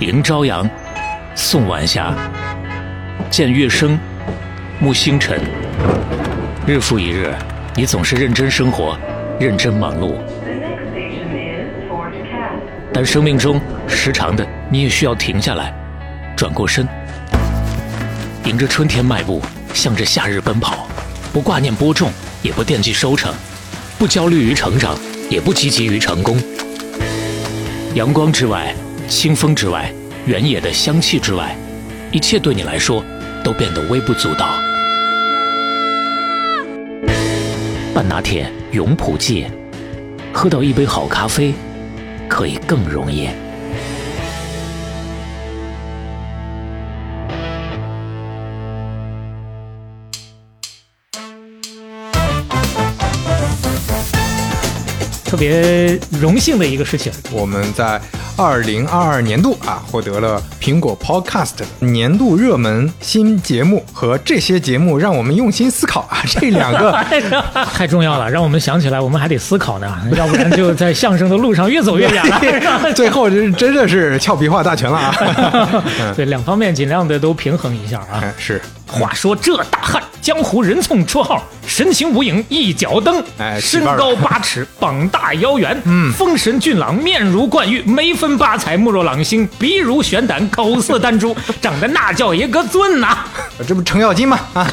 迎朝阳，送晚霞，见月升，沐星辰。日复一日，你总是认真生活，认真忙碌。但生命中时常的，你也需要停下来，转过身，迎着春天迈步，向着夏日奔跑，不挂念播种，也不惦记收成，不焦虑于成长，也不积极于成功。阳光之外，清风之外，原野的香气之外，一切对你来说都变得微不足道。半拿铁，永璞记，喝到一杯好咖啡，可以更容易。特别荣幸的一个事情，我们在二零二二年度啊获得了苹果 Podcast 年度热门新节目和这些节目让我们用心思考啊，这两个 太重要了，让我们想起来，我们还得思考呢，要不然就在相声的路上越走越远了。最后真真的是俏皮话大全了啊！对，两方面尽量的都平衡一下啊。是。话说这大汉，江湖人送绰号“神情无影一脚蹬”，哎，身高八尺，膀大腰圆，嗯，丰神俊朗，面如冠玉，眉分八彩，目若朗星，鼻如悬胆，口似丹珠，长得那叫一个俊呐！这不程咬金吗？啊，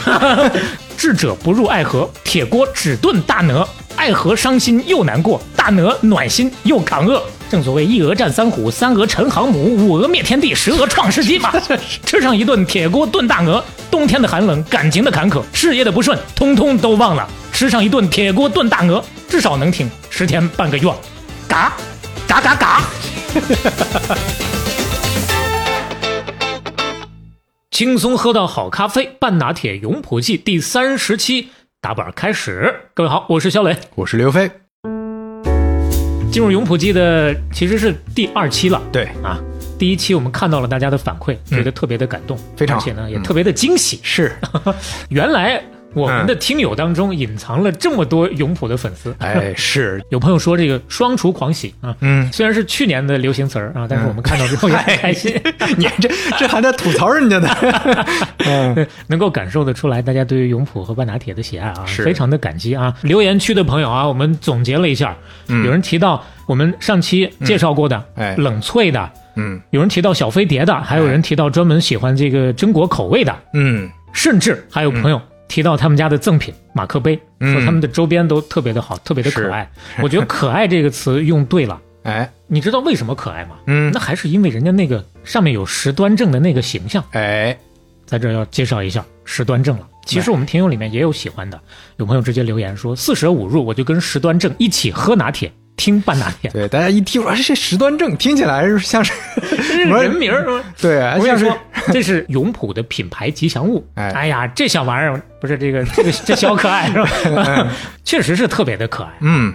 智者不入爱河，铁锅只炖大鹅，爱河伤心又难过，大鹅暖心又扛饿。正所谓一鹅战三虎，三鹅成航母，五鹅灭天地，十鹅创世纪嘛。吃上一顿铁锅炖大鹅，冬天的寒冷，感情的坎坷，事业的不顺，通通都忘了。吃上一顿铁锅炖大鹅，至少能挺十天半个月。嘎，嘎嘎嘎。轻松喝到好咖啡，半拿铁永璞记第三十期打板开始。各位好，我是肖磊，我是刘飞。进入永璞记的其实是第二期了，对。啊，第一期我们看到了大家的反馈，觉得特别的感动，非常，而且呢也特别的惊喜。是，原来我们的听友当中隐藏了这么多永璞的粉丝。哎，是。有朋友说这个双厨狂喜啊，嗯，虽然是去年的流行词儿啊，但是我们看到之后也很开心。你这这还在吐槽人家呢？嗯，能够感受得出来，大家对于永璞和半拿铁的喜爱啊，是。非常的感激啊。留言区的朋友啊，我们总结了一下，有人提到我们上期介绍过的，哎，冷萃的，嗯，有人提到小飞碟的，还有人提到专门喜欢这个榛果口味的，嗯，甚至还有朋友提到他们家的赠品马克杯，说他们的周边都特别的好，特别的可爱。我觉得“可爱”这个词用对了。哎，你知道为什么可爱吗？嗯，那还是因为人家那个上面有石端正的那个形象。哎，在这要介绍一下石端正了。其实我们听友里面也有喜欢的，有朋友直接留言说：“四舍五入，我就跟石端正一起喝拿铁，听半拿铁。”对，大家一听说这石端正，听起来像是人名儿。对，我跟你说，这是永璞的品牌吉祥物。哎，哎呀，这小玩意儿不是这个这个这小可爱是吧？确实是特别的可爱。嗯。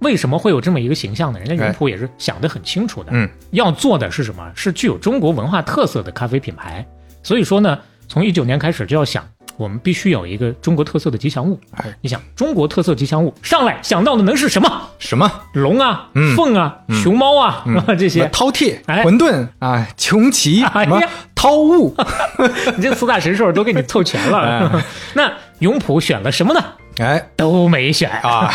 为什么会有这么一个形象呢？人家永璞也是想得很清楚的。嗯，要做的是什么？是具有中国文化特色的咖啡品牌。所以说呢，从一九年开始就要想，我们必须有一个中国特色的吉祥物。哎，你想中国特色吉祥物上来想到的能是什么？什么？龙啊，凤啊，熊猫啊，这些。饕餮、馄饨？啊，穷奇？什么？涛物，你这四大神兽都给你凑全了。那永璞选了什么呢？哎，都没选。啊！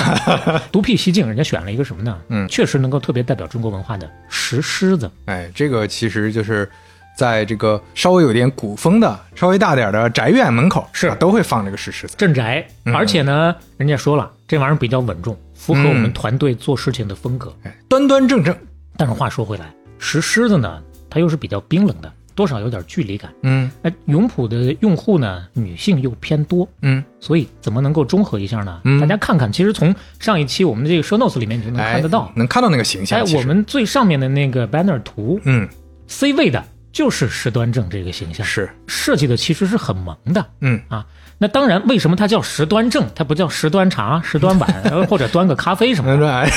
独辟蹊径，人家选了一个什么呢？嗯，确实能够特别代表中国文化的石狮子。哎，这个其实就是在这个稍微有点古风的、稍微大点的宅院门口是啊都会放这个石狮子镇宅。而且呢，人家说了，这玩意儿比较稳重，符合我们团队做事情的风格，哎，端端正正。但是话说回来，石狮子呢，它又是比较冰冷的。多少有点距离感，嗯，哎，永璞的用户呢，女性又偏多，嗯，所以怎么能够中和一下呢？嗯，大家看看，其实从上一期我们的这个 show notes 里面你就能看得到，能看到那个形象。哎，我们最上面的那个 banner 图，嗯，C 位的就是石端正这个形象，是，设计的其实是很萌的。嗯。啊，那当然，为什么它叫石端正，它不叫石端茶、石端碗，呃 或者端个咖啡什么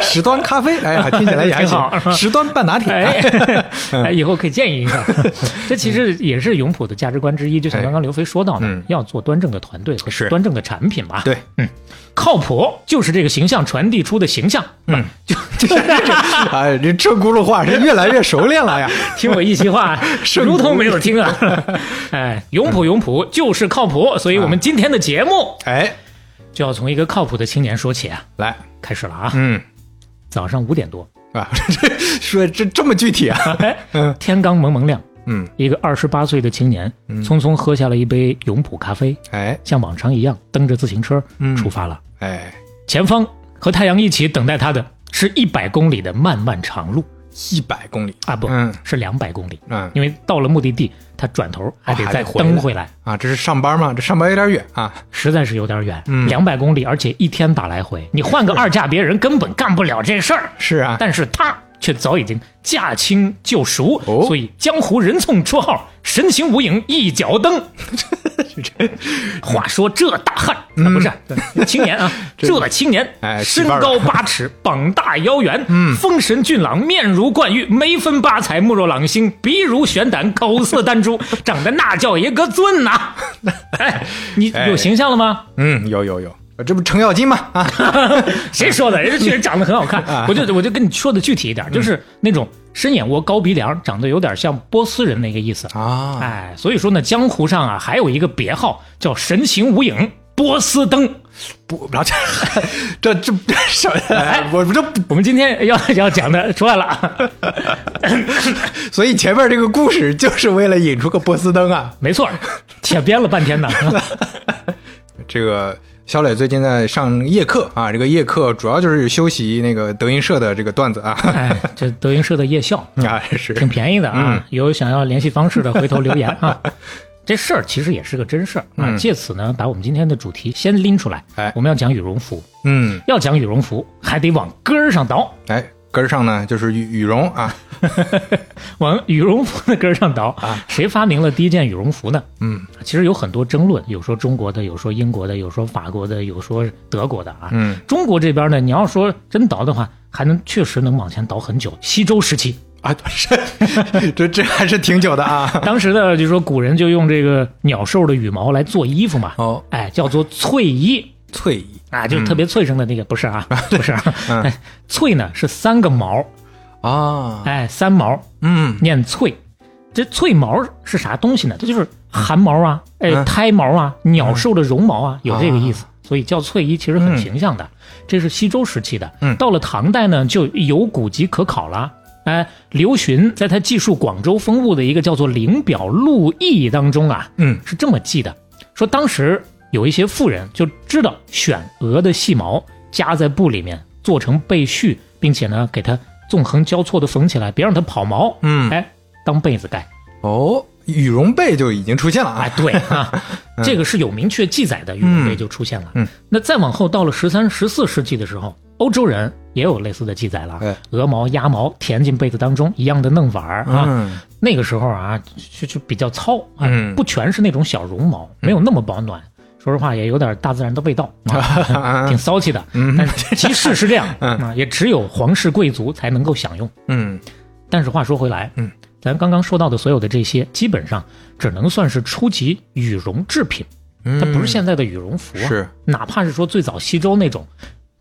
十 端咖啡，哎呀，听起来也还挺好行。十端半拿铁，哎，哎，以后可以建议一下。这其实也是永璞的价值观之一，就像刚刚刘飞说到的，嗯要做端正的团队和是端正的产品吧。对，靠谱就是这个形象传递出的形象。嗯，就就哎，这车轱辘话是越来越熟练了呀。听我一席话，圣如同没有听啊。哎，永璞永璞就是靠谱，所以我们今天的节目哎，就要从一个靠谱的青年说起啊。来，开始了啊，嗯。早上五点多，啊，这 说这这么具体啊？哎嗯，天刚蒙蒙亮，嗯，一个二十八岁的青年匆匆喝下了一杯永璞咖啡，哎，像往常一样蹬着自行车嗯。出发了。哎，前方和太阳一起等待他的是一百公里的漫漫长路一百公里，啊，不、嗯是两百公里，嗯因为到了目的地，他转头还得再蹬回来蹬回来，啊，这是上班吗？这上班有点远啊。实在是有点远，嗯两百公里，而且一天打来回，你换个二价，别人根本干不了这事儿。是啊，但是他却早已经驾轻就熟，哦。所以江湖人送绰号“神行无影一脚蹬”。话说这大汉、啊，不是青年啊，这青年，身高八尺，膀大腰圆，嗯。风神俊朗，面如冠玉，眉分八彩，目若朗星，鼻如悬胆，口似丹珠，长得那叫一个俊呐、哎，你哎。有形象了吗？嗯，有有有，这不程咬金吗？啊，谁说的？人家确实长得很好看。我就我就跟你说的具体一点，就是那种深眼窝、高鼻梁，长得有点像波斯人那个意思。啊，哎，所以说呢，江湖上啊还有一个别号叫神行无影波斯登。不，不要这这这这什么？哎我这我们今天要要讲的出来了啊，所以前面这个故事就是为了引出个波司登啊。没错，且编了半天呢。这个肖磊最近在上夜课啊，这个夜课主要就是修习那个德云社的这个段子啊。哎，这德云社的夜校啊，是。挺便宜的啊，嗯。有想要联系方式的，回头留言啊。这事儿其实也是个真事儿啊，嗯。借此呢，把我们今天的主题先拎出来。哎。我们要讲羽绒服，嗯，要讲羽绒服，还得往根儿上倒，哎，根儿上呢就是羽羽绒啊，往羽绒服的根儿上倒啊。谁发明了第一件羽绒服呢？嗯其实有很多争论，有说中国的，有说英国的，有说法国的，有说德国的啊。嗯中国这边呢，你要说真倒的话，还能确实能往前倒很久。西周时期，啊，是，这这还是挺久的啊。当时的就说古人就用这个鸟兽的羽毛来做衣服嘛，哦，哎，叫做翠衣翠衣啊，就是特别脆生的那个，不是啊，不是、啊，嗯。哎，翠呢是三个毛，啊，哎，三毛嗯。念翠。这翠毛是啥东西呢？这就是汗毛啊，哎，嗯。胎毛啊，鸟兽的绒毛啊，有这个意思。所以叫翠衣其实很形象的。这是西周时期的。嗯。到了唐代呢，就有古籍可考了。哎，刘询在他记述广州风物的一个叫做《灵表录异》当中啊，嗯。是这么记的：说当时有一些富人就知道选鹅的细毛夹在布里面做成被絮，并且呢给它纵横交错的缝起来，别让它跑毛。嗯，哎，当被子盖。哦，羽绒被就已经出现了啊哎，。对啊，这个是有明确记载的，羽绒被就出现了。嗯，那再往后到了十三、十四世纪的时候，欧洲人也有类似的记载了。哎鹅毛、鸭毛填进被子当中，一样的弄法儿啊。嗯那个时候啊，就就比较糙啊，嗯不全是那种小绒毛，没有那么保暖。说实话，也有点大自然的味道，啊、挺骚气的。嗯但是其事是这样 嗯啊，也只有皇室贵族才能够享用。嗯但是话说回来，嗯，咱刚刚说到的所有的这些，基本上只能算是初级羽绒制品，嗯，它不是现在的羽绒服啊。是哪怕是说最早西周那种，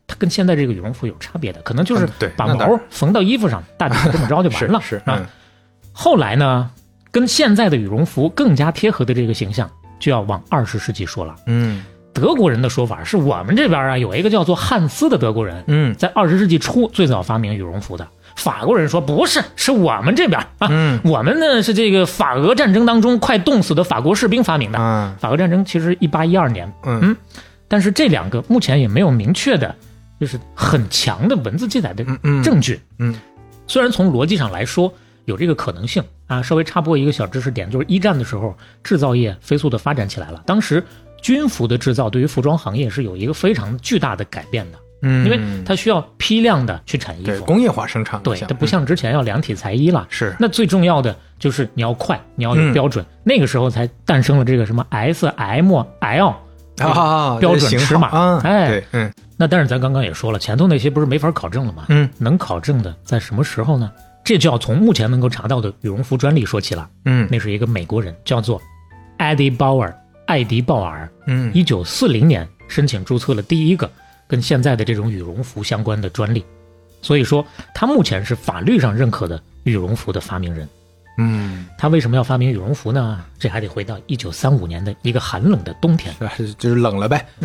它跟现在这个羽绒服有差别的，可能就是把毛缝到衣服上，大体这么着就完了。是是啊嗯。后来呢，跟现在的羽绒服更加贴合的这个形象，就要往二十世纪说了。嗯德国人的说法是我们这边啊有一个叫做汉斯的德国人，嗯在二十世纪初最早发明羽绒服的。法国人说不是，是我们这边啊，嗯我们呢是这个法俄战争当中快冻死的法国士兵发明的。嗯法俄战争其实一八一二年，嗯嗯，但是这两个目前也没有明确的，就是很强的文字记载的嗯嗯证据。嗯虽然从逻辑上来说有这个可能性啊，稍微插播一个小知识点，就是一战的时候制造业飞速的发展起来了，当时军服的制造对于服装行业是有一个非常巨大的改变的。嗯，因为它需要批量的去产衣服，对工业化生产，对，它不像之前要量体裁衣了。是那最重要的就是你要快，你要有嗯标准，那个时候才诞生了这个什么 S、M、L。啊，标准尺码号啊，哎对，嗯那但是咱刚刚也说了，前头那些不是没法考证了吗？嗯能考证的在什么时候呢？这就要从目前能够查到的羽绒服专利说起了。嗯那是一个美国人，叫做 Eddie Bauer，艾迪鲍尔，嗯一九四零年申请注册了第一个跟现在的这种羽绒服相关的专利，所以说他目前是法律上认可的羽绒服的发明人。嗯，他为什么要发明羽绒服呢？这还得回到一九三五年的一个寒冷的冬天。是就是冷了呗，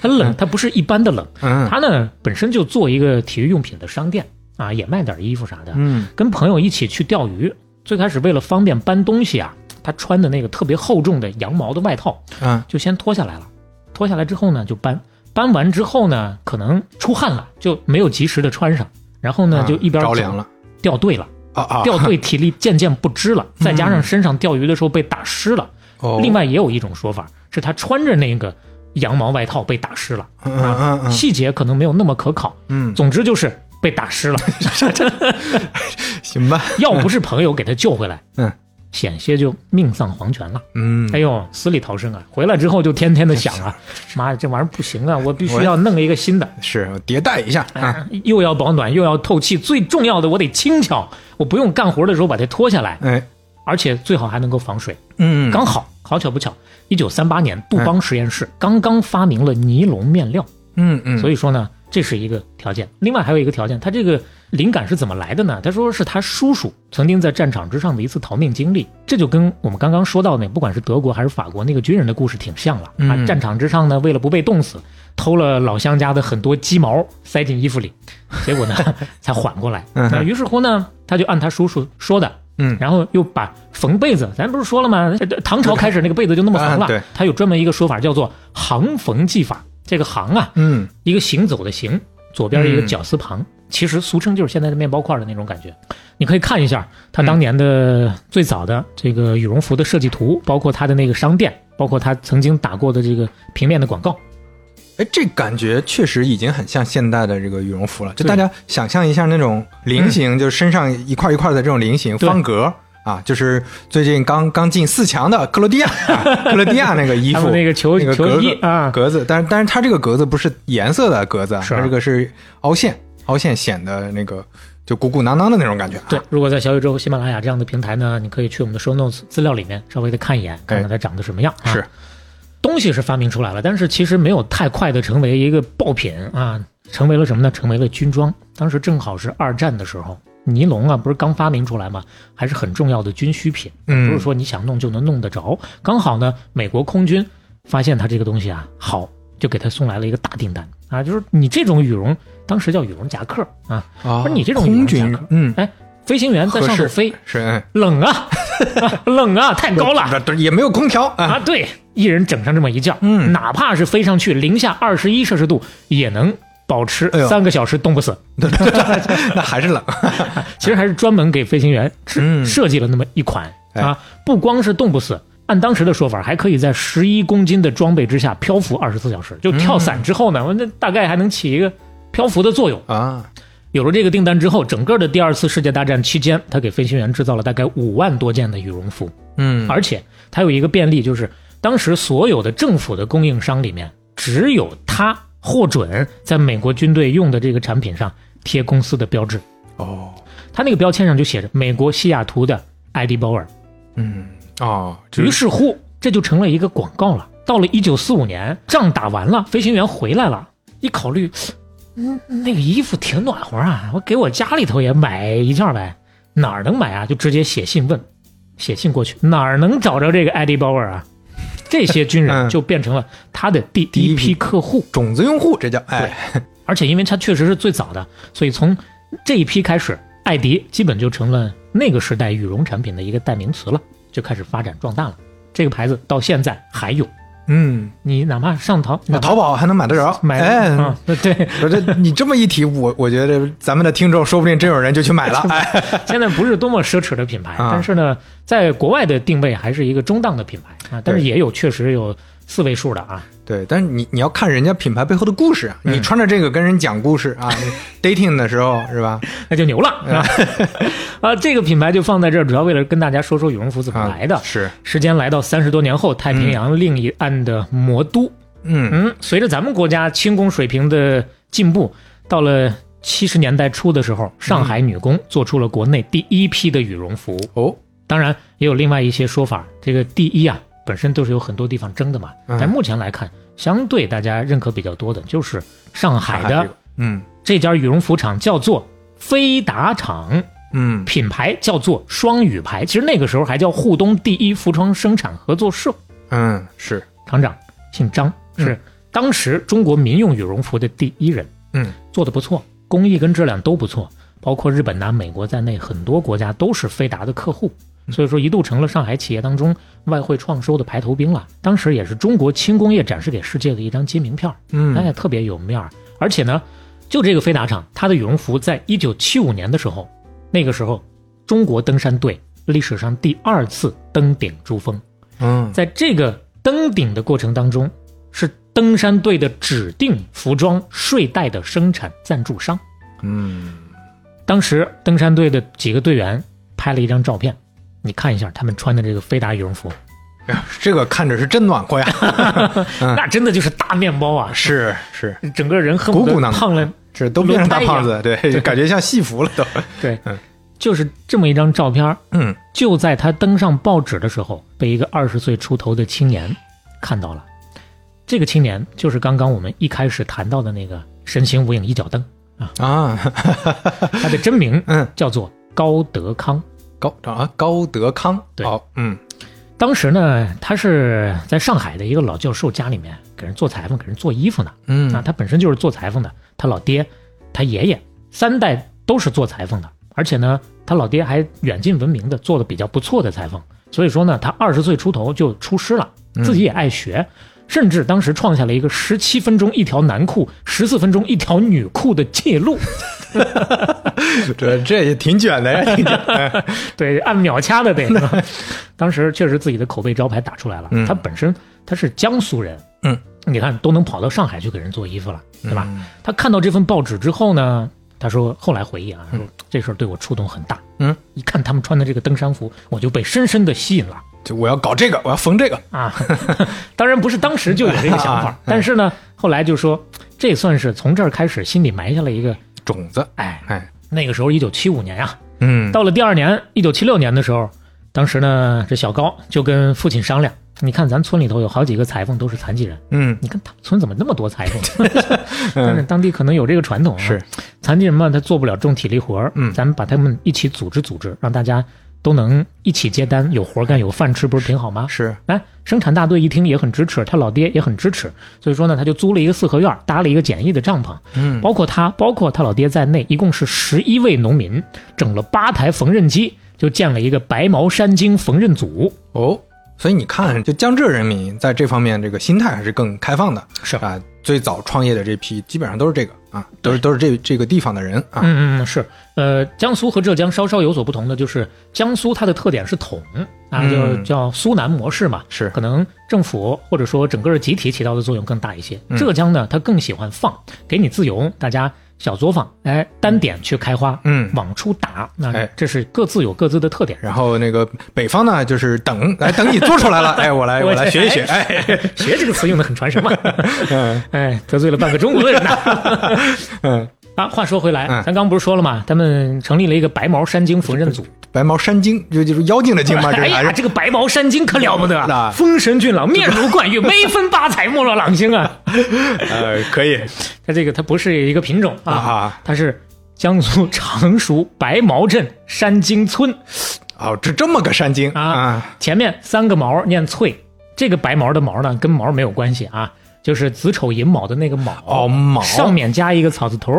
它冷，他不是一般的冷，嗯他呢本身就做一个体育用品的商店啊，也卖点衣服啥的。嗯跟朋友一起去钓鱼，最开始为了方便搬东西啊，他穿的那个特别厚重的羊毛的外套嗯就先脱下来了。脱下来之后呢，就搬，搬完之后呢，可能出汗了，就没有及时的穿上，然后呢啊就一边走着凉了掉队了，啊啊，掉队体力渐渐不支了，再加上身上钓鱼的时候被打湿了。哦，另外也有一种说法是他穿着那个羊毛外套被打湿了，嗯嗯嗯嗯细节可能没有那么可考。嗯，总之就是被打湿了，行吧，要不是朋友给他救回来，嗯。险些就命丧黄泉了。嗯。哎呦，死里逃生啊！回来之后就天天的想啊，妈呀，这玩意儿不行啊，我必须要弄一个新的，是迭代一下啊，啊，又要保暖又要透气，最重要的我得轻巧，我不用干活的时候把它脱下来，哎，而且最好还能够防水。嗯，刚好，好巧不巧，一九三八年杜邦实验室刚刚发明了尼龙面料，嗯嗯，所以说呢，这是一个条件。另外还有一个条件，他这个灵感是怎么来的呢？他说是他叔叔曾经在战场之上的一次逃命经历，这就跟我们刚刚说到那不管是德国还是法国那个军人的故事挺像了啊。嗯战场之上呢，为了不被冻死，偷了老乡家的很多鸡毛塞进衣服里，结果呢才缓过来。嗯那于是乎呢，他就按他叔叔说的。嗯然后又把缝被子，咱不是说了吗？呃唐朝开始那个被子就那么缝了。啊对他有专门一个说法叫做行缝技法。这个行啊，嗯一个行走的行，左边一个嗯绞丝旁，其实俗称就是现在的面包块的那种感觉。你可以看一下他当年的最早的这个羽绒服的设计图，包括他的那个商店，包括他曾经打过的这个平面的广告。哎，这感觉确实已经很像现代的这个羽绒服了。就大家想象一下那种菱形，就是身上一块一块的这种菱形方格啊，就是最近刚刚进四强的克罗地亚，啊、克罗地亚那个衣服，那个球球那个格子衣啊，格子，但是但是它这个格子不是颜色的格子啊，它这个是凹陷，凹陷显得那个就鼓鼓囊囊的那种感觉、啊。对，，如果在小宇宙、喜马拉雅这样的平台呢，你可以去我们的 show notes 资料里面稍微的看一眼，看看它长得什么样。啊是，东西是发明出来了，但是其实没有太快的成为一个爆品啊，成为了什么呢？成为了军装。当时正好是二战的时候，尼龙啊不是刚发明出来吗？还是很重要的军需品，不是说你想弄就能弄得着。刚好呢，美国空军发现它这个东西啊好，就给他送来了一个大订单啊，就是你这种羽绒，当时叫羽绒夹克啊，啊，不是你这种羽绒夹克，嗯，哎，飞行员在上头飞，是，冷啊，冷啊，太高了。不也没有空调啊。对，一人整上这么一件，嗯哪怕是飞上去零下二十一摄氏度，也能保持三个小时冻不死。那还是冷，其实还是专门给飞行员嗯设计了那么一款哎啊，不光是冻不死。按当时的说法，还可以在十一公斤的装备之下漂浮二十四小时。就跳伞之后呢，那大概还能起一个漂浮的作用。啊，有了这个订单之后，整个的第二次世界大战期间，他给飞行员制造了大概五万多件的羽绒服。嗯，而且它有一个便利，就是当时所有的政府的供应商里面，只有它获准在美国军队用的这个产品上贴公司的标志。哦，他那个标签上就写着“美国西雅图的艾迪鲍尔嗯，哦，”，就于是乎这就成了一个广告了。到了一九四五年，仗打完了，飞行员回来了，一考虑，嗯，那个衣服挺暖和啊，我给我家里头也买一件呗，哪儿能买啊？就直接写信问，写信过去，哪儿能找着这个艾迪鲍尔啊？这些军人嗯。就变成了他的第一第一批批客户，种子用户，这叫哎，而且因为他确实是最早的，所以从这一批开始，艾迪基本就成了那个时代羽绒产品的一个代名词了，就开始发展壮大了。这个牌子到现在还有，嗯，你哪怕上淘那淘宝还能买得着，买哎，嗯，对，我这你这么一提，我我觉得咱们的听众说不定真有人就去买了，哎，现在不是多么奢侈的品牌，啊。但是呢，在国外的定位还是一个中档的品牌啊，但是也有确实有四位数的啊，对，但是你你要看人家品牌背后的故事你穿着这个跟人讲故事啊，dating 的时候是吧？那就牛了啊！啊，这个品牌就放在这儿，主要为了跟大家说说羽绒服怎么啊，来的。是，时间来到三十多年后，太平洋另一岸的魔都。嗯嗯，随着咱们国家轻工水平的进步，到了七十年代初的时候，上海女工做出了国内第一批的羽绒服。哦，当然，也有另外一些说法，这个第一啊，本身都是有很多地方争的嘛。嗯。但目前来看，相对大家认可比较多的就是上海的嗯。这家羽绒服厂，叫做飞达厂。嗯。品牌叫做双羽牌，其实那个时候还叫沪东第一服装生产合作社。嗯是，厂长姓张，是当时中国民用羽绒服的第一人，嗯。做的不错，工艺跟质量都不错，包括日本呐、美国在内，很多国家都是飞达的客户，所以说一度成了上海企业当中外汇创收的排头兵了。当时也是中国轻工业展示给世界的一张金名片儿，嗯哎，特别有面儿。而且呢，就这个飞达厂，它的羽绒服在一九七五年的时候，那个时候中国登山队历史上第二次登顶珠峰。嗯在这个登顶的过程当中，是登山队的指定服装睡袋的生产赞助商。嗯当时登山队的几个队员拍了一张照片，你看一下他们穿的这个飞达羽绒服，这个看着是真暖和呀，嗯。那真的就是大面包啊，是是。整个人恨不得鼓鼓囊囊胖了。这都变成大胖子，对，就感觉像戏服了都，对嗯，就是这么一张照片，嗯。就在他登上报纸的时候，被一个二十岁出头的青年看到了。这个青年就是刚刚我们一开始谈到的那个神行无影一脚蹬，啊，他的真名嗯。叫做高德康。高啊高德康，对。好，嗯。当时呢，他是在上海的一个老教授家里面给人做裁缝，给人做衣服呢。嗯。啊，嗯他本身就是做裁缝的，他老爹、他爷爷三代都是做裁缝的，而且呢，他老爹还远近闻名的做的比较不错的裁缝。所以说呢，他二十岁出头就出师了，自己也爱学，甚至当时创下了一个十七分钟一条男裤、十四分钟一条女裤的记录。这这也挺卷的呀，挺卷，哎对，按秒掐的得。当时确实自己的口碑招牌打出来了。嗯他本身他是江苏人，嗯，你看都能跑到上海去给人做衣服了，对吧？嗯他看到这份报纸之后呢，他说后来回忆啊，说这事儿对我触动很大。嗯，一看他们穿的这个登山服，我就被深深的吸引了就我要搞这个，我要缝这个，啊。当然不是当时就有这个想法 啊，但是呢，后来就说这算是从这儿开始心里埋下了一个，种子，哎，哎，那个时候一九七五年呀、嗯。到了第二年，一九七六年的时候，当时呢，这小高就跟父亲商量，你看咱村里头有好几个裁缝都是残疾人，嗯。你看他们村怎么那么多裁缝？但是当地可能有这个传统啊，是。残疾人嘛，他做不了重体力活儿嗯。咱们把他们一起组织组织，让大家都能一起接单，有活干有饭吃，不是挺好吗？是，哎，生产大队一听也很支持，他老爹也很支持，所以说呢，他就租了一个四合院，搭了一个简易的帐篷，嗯。包括他，包括他老爹在内，一共是十一位农民，整了八台缝纫机，就建了一个白毛山精缝纫组。哦，所以你看，就江浙人民在这方面这个心态还是更开放的，是。啊，最早创业的这批基本上都是这个啊，都是都是这这个地方的人啊，嗯嗯是，呃，江苏和浙江稍稍有所不同的就是，江苏它的特点是统啊，就嗯。叫苏南模式嘛，是。可能政府或者说整个集体起到的作用更大一些。嗯。浙江呢，它更喜欢放，给你自由，大家小作坊，哎，单点去开花，嗯往出打，那哎这是各自有各自的特点。然后那个北方呢，就是等，哎等你做出来了，哎，我来我来学一学，哎，学这个词用的很传神嘛，嗯哎，得罪了半个中国人呐。嗯，啊，话说回来，嗯咱刚不是说了吗？他们成立了一个白毛山精缝纫组。白毛山精就就是妖精的精嘛？这 哎呀，这个白毛山精可了不得啊啊！风神俊朗，面如冠玉，眉分八彩，目若朗星啊！呃可以它这个它不是一个品种啊，啊，它是江苏常熟白毛镇山精村，哦，这这么个山精啊啊，前面三个毛念翠，这个白毛的毛呢跟毛没有关系啊，就是子丑寅卯的那个卯哦卯上面加一个草字头，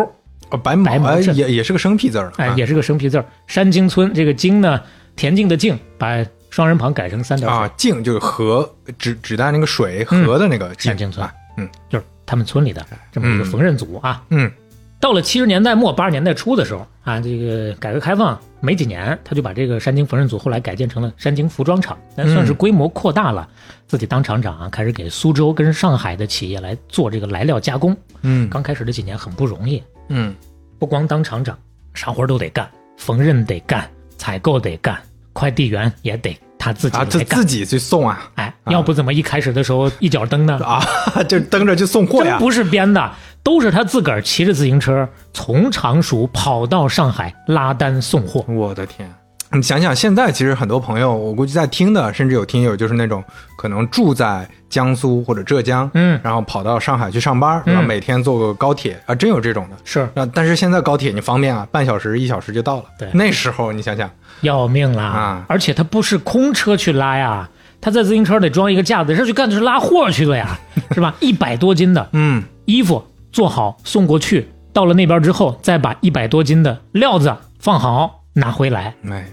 哦白毛镇也也是个生僻字儿，哎，啊也是个生僻字儿。山精村这个精呢，田径的径，把双人旁改成三点水，啊，径就是河，指指代那个水河的那个静山精村啊，嗯就是他们村里的这么一个缝纫组啊。嗯到了七十年代末八十年代初的时候啊，这个改革开放没几年，他就把这个山京缝纫组后来改建成了山京服装厂，但算是规模扩大了，自己当厂长啊，开始给苏州跟上海的企业来做这个来料加工。嗯刚开始这几年很不容易，嗯不光当厂长，啥活都得干，缝纫得干，采购得干，快递员也得他自己啊，来干。自自己去送啊哎，要不怎么一开始的时候一脚蹬呢？啊，就蹬着去送货呀。真不是编的，都是他自个儿骑着自行车从常熟跑到上海拉单送货。我的天！你想想，现在其实很多朋友，我估计在听的，甚至有听友就是那种可能住在江苏或者浙江，嗯然后跑到上海去上班，然后每天坐个高铁啊，真有这种的。是那但是现在高铁你方便啊，半小时一小时就到了。对那时候你想想，要命啦！啊而且他不是空车去拉呀，他在自行车得装一个架子，这去干的是拉货去的呀，是吧？一百多斤的嗯，衣服做好送过去，到了那边之后，再把一百多斤的料子放好拿回来。哎，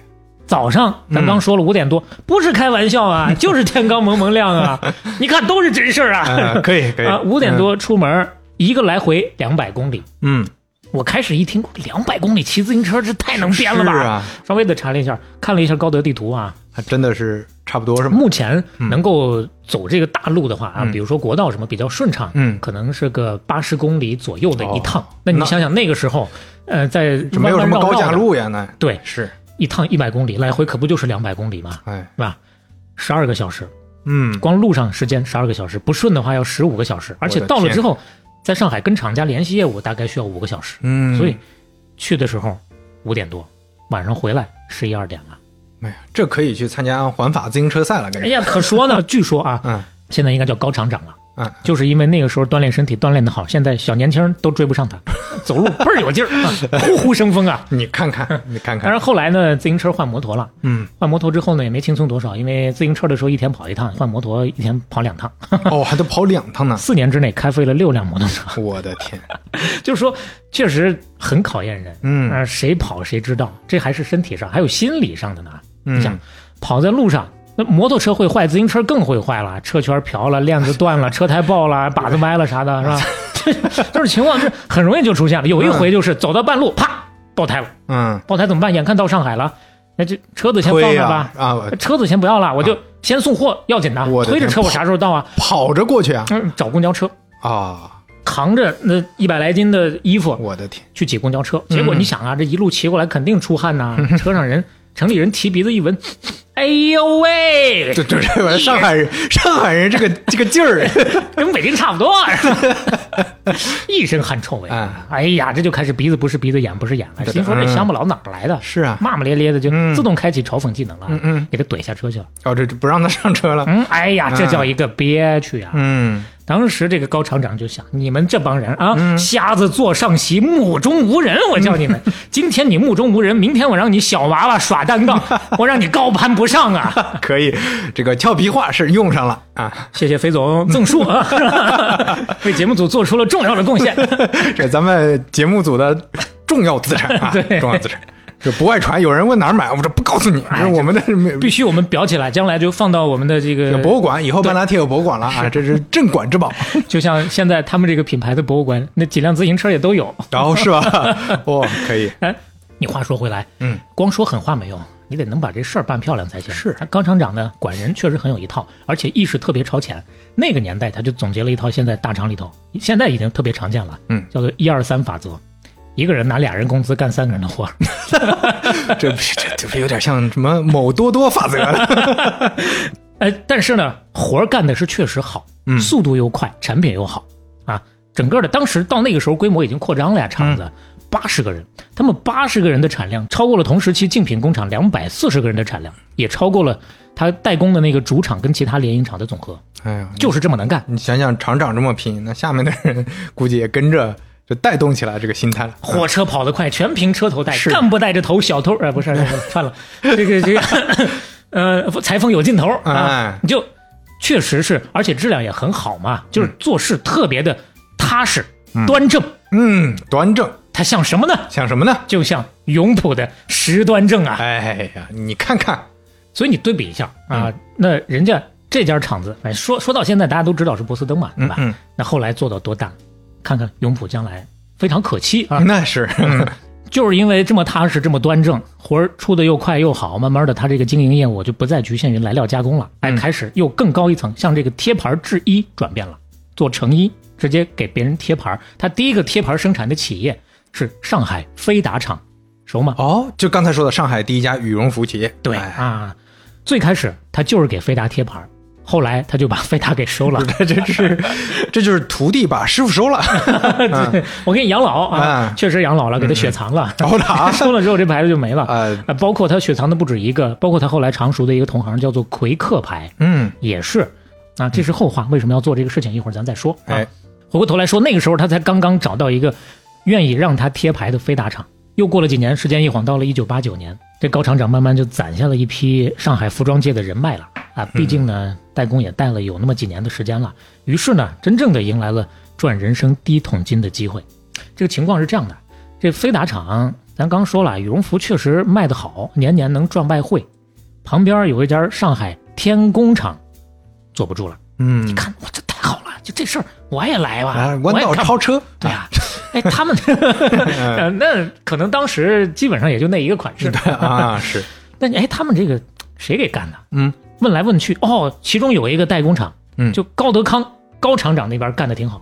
早上咱刚说了五点多，不是开玩笑啊，就是天刚蒙蒙亮啊！你看都是真事儿啊！呃可以可以啊，五点多出门，一个来回两百公里。嗯，我开始一听两百公里骑自行车，这太能编了吧？是啊，稍微的查了一下，看了一下高德地图啊，还真的是差不多是吗？目前能够走这个大路的话啊，嗯比如说国道什么比较顺畅，嗯可能是个八十公里左右的一趟。哦那那你想想那个时候，呃，在就没有什么高架路呀，那对，是，一趟一百公里，来回可不就是两百公里吗？哎，是吧？十二个小时，嗯，光路上时间十二个小时，不顺的话要十五个小时，而且到了之后，在上海跟厂家联系业务大概需要五个小时，嗯，所以去的时候五点多，晚上回来十一二点了。哎呀，这可以去参加环法自行车赛了，感觉，哎呀，可说呢，据说啊，嗯。现在应该叫高厂长了。嗯，就是因为那个时候锻炼身体锻炼的好，现在小年轻都追不上他，走路倍儿有劲儿，啊 呼呼生风啊！你看看，你看看，但是后来呢，自行车换摩托了，嗯，换摩托之后呢也没轻松多少，因为自行车的时候一天跑一趟，换摩托一天跑两趟，哦，还得跑两趟呢，四年之内开废了六辆摩托车，我的天，就是说确实很考验人。嗯。啊，谁跑谁知道，这还是身体上还有心理上的呢。嗯。你想，跑在路上，那摩托车会坏，自行车更会坏了，车圈瓢了，链子断了，车胎爆了，把子歪了啥的，是吧？这这种情况是很容易就出现了。有一回就是走到半路，啪爆胎了，嗯，爆胎怎么办？眼看到上海了，那这车子先放推呀那吧，啊，我车子先不要了，我就先送货要紧的，我推着车我啥时候到啊？跑着过去啊，嗯，找公交车，啊，扛着那一百来斤的衣服，我的天，去挤公交车，结果嗯。你想啊，这一路骑过来肯定出汗呐、车上人城里人提鼻子一闻，哎呦喂，这这这玩上海人，上海人这个这个劲儿，跟北京差不多，一身汗臭味。哎哎呀，这就开始鼻子不是鼻子，眼不是眼了，对心说这嗯。乡巴佬哪儿来的？是啊，骂骂咧咧的就嗯。自动开启嘲讽技能了，嗯嗯，给他怼下车去了。哦，这这不让他上车了，嗯，哎呀，这叫一个憋屈呀！嗯，当时这个高厂长就想，你们这帮人啊，嗯瞎子坐上席，目中无人。我叫你们，今天你目中无人，明天我让你小娃娃耍单杠，我让你高攀不上啊！可以，这个俏皮话是用上了啊，谢谢肥总赠书啊，为节目组做出了重要的贡献。这咱们节目组的重要资产啊，重要资产。这不外传，有人问哪儿买，我说不告诉你，哎我们的没必须我们裱起来，将来就放到我们的这个博物馆，以后半拉铁有博物馆了啊，这是镇馆之宝。就像现在他们这个品牌的博物馆，那几辆自行车也都有。然后是吧？哦，可以，哎，你话说回来，嗯，光说狠话没用，你得能把这事儿办漂亮才行。是他高厂长呢，管人确实很有一套，而且意识特别超前。那个年代他就总结了一套，现在大厂里头现在已经特别常见了，嗯，叫做一二三法则。一个人拿俩人工资干三个人的活，这这这不有点像什么某多多法则了？哎，但是呢，活儿干的是确实好，嗯速度又快，产品又好啊。整个的当时到那个时候规模已经扩张了呀，厂嗯子八十个人，他们八十个人的产量超过了同时期竞品工厂两百四十个人的产量，也超过了他代工的那个主厂跟其他联营厂的总和，哎呀，就是这么能干。你想想，厂长这么拼，那下面的人估计也跟着就带动起来这个心态了。火车跑得快，全凭车头带，是干部带着头，小偷呃不是串 了，这个这个呃裁缝有劲头啊哎，你就确实是，而且质量也很好嘛，就是做事特别的踏实端正。嗯，端正，它像什么呢？像什么呢？就像永璞的石端正啊。哎呀，你看看，所以你对比一下啊，那人家这家厂子，反正说说到现在，大家都知道是波司登嘛，对吧？嗯嗯那后来做到多大？看看永璞将来非常可期啊。那是，就是因为这么踏实、这么端正，活儿出的又快又好，慢慢的，他这个经营业务就不再局限于来料加工了，哎，开始又更高一层，向这个贴牌制衣转变了，做成衣，直接给别人贴牌。他第一个贴牌生产的企业是上海飞达厂，熟吗？哦，就刚才说的上海第一家羽绒服企业，对哎啊，最开始他就是给飞达贴牌，后来他就把飞达给收了。这 这是这就是徒弟把师傅收了，对我给你养老啊，嗯确实养老了，给他雪藏了。收了之后，这牌子就没了。包括他雪藏的不止一个，包括他后来常熟的一个同行叫做魁克牌，嗯，也是啊，这是后话。为什么要做这个事情？一会儿咱再说。啊哎，回过头来说，那个时候他才刚刚找到一个愿意让他贴牌的飞达厂。又过了几年，时间一晃到了一九八九年，这高厂长慢慢就攒下了一批上海服装界的人脉了啊。毕竟呢，代工也带了有那么几年的时间了，于是呢，真正的迎来了赚人生第一桶金的机会。这个情况是这样的，这飞达厂咱刚说了，羽绒服确实卖得好，年年能赚外汇。旁边有一家上海天工厂，坐不住了。嗯，看哇，这太好了，就这事儿我也来吧，啊，我也干超车，对啊，哎，他们 呃那可能当时基本上也就那一个款式 啊，是，那哎，他们这个谁给干的？嗯，问来问去，哦，其中有一个代工厂，嗯就高德康高厂长那边干的挺好，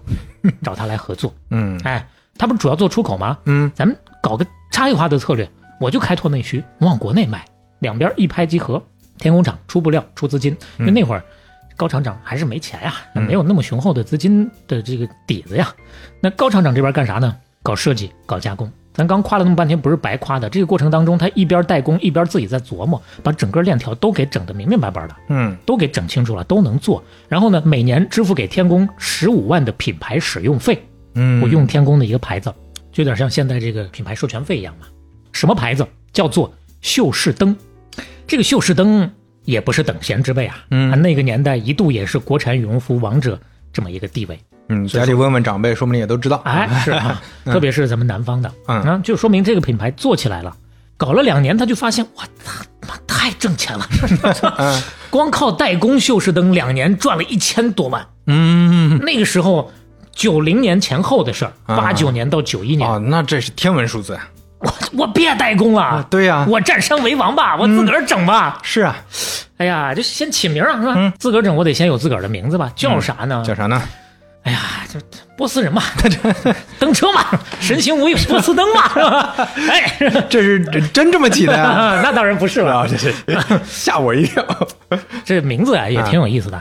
找他来合作。嗯哎，他不是主要做出口吗？嗯咱们搞个差异化的策略，我就开拓内需，往国内卖，两边一拍即合。天工厂出布料、出资金，因为那会儿高厂长还是没钱呀，那没有那么雄厚的资金的这个底子呀。那高厂长这边干啥呢？搞设计、搞加工。咱刚夸了那么半天，不是白夸的。这个过程当中，他一边代工，一边自己在琢磨，把整个链条都给整得明明白白的。嗯都给整清楚了，都能做。然后呢，每年支付给天工十五万的品牌使用费。嗯，我用天工的一个牌子，就有点像现在这个品牌授权费一样嘛。什么牌子？叫做秀士灯。这个秀士登也不是等闲之辈啊，嗯啊，那个年代一度也是国产羽绒服王者这么一个地位。嗯，家里问问长辈，说不定也都知道。哎，是啊，特别是咱们南方的，嗯啊，就说明这个品牌做起来了。搞了两年，他就发现哇，他妈太挣钱了，嗯 光靠代工秀士灯两年赚了一千多万。嗯 那个时候，九零年前后的事儿，啊八九年到九一年，哦，那这是天文数字啊！我我别代工了，对呀，我占山为王吧，我自个儿整吧。是啊，哎呀，就先起名啊，是吧？自个儿整，我得先有自个儿的名字吧，叫啥呢？叫啥呢？哎呀，这波斯人嘛，登车嘛，神行无影波斯登嘛，是吧？哎，这是真真这么起的呀？那当然不是了，啊，这是吓我一跳。这名字啊也挺有意思的。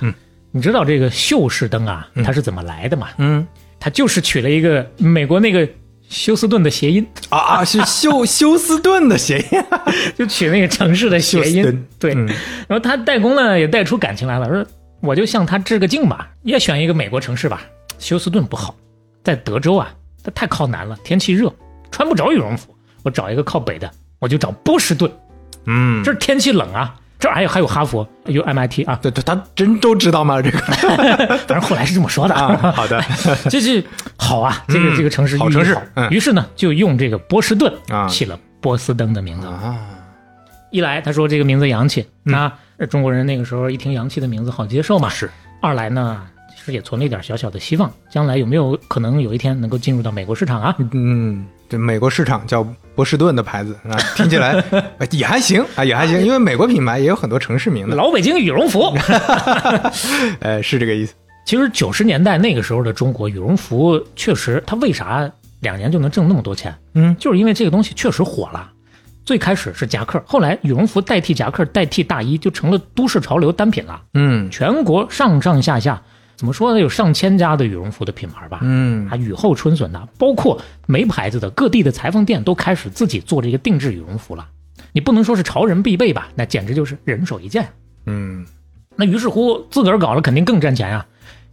你知道这个秀士登啊，它是怎么来的吗？嗯它就是取了一个美国那个休斯顿的谐音，啊啊，是休休斯顿的谐音。就取那个城市的谐音。对，嗯然后他代工呢也带出感情来了，说我就向他致个敬吧，也选一个美国城市吧。休斯顿不好，在德州啊，它太靠南了，天气热，穿不着羽绒服。我找一个靠北的，我就找波士顿，嗯，这天气冷啊。这还有还有哈佛，有 MIT 啊，对对，他真都知道吗？这个 反正后来是这么说的。啊，好的，这是好啊，这个、嗯这个城市好城市嗯于是呢就用这个波士顿啊起了波司登的名字。啊，一来他说这个名字洋气，嗯啊，中国人那个时候一听洋气的名字好接受嘛。是。二来呢，其实也存了一点小小的希望，将来有没有可能有一天能够进入到美国市场啊？嗯，这美国市场叫波士顿的牌子啊，听起来 也还行啊，也还行，因为美国品牌也有很多城市名的，老北京羽绒服。呃，是这个意思。其实九十年代那个时候的中国羽绒服，确实它为啥两年就能挣那么多钱？嗯，就是因为这个东西确实火了。最开始是夹克，后来羽绒服代替夹克，代替大衣，就成了都市潮流单品了。嗯全国上上下下，怎么说呢？有上千家的羽绒服的品牌吧。嗯啊，雨后春笋的，包括没牌子的各地的裁缝店都开始自己做这个定制羽绒服了。你不能说是潮人必备吧？那简直就是人手一件。嗯那于是乎自个儿搞了，肯定更赚钱呀、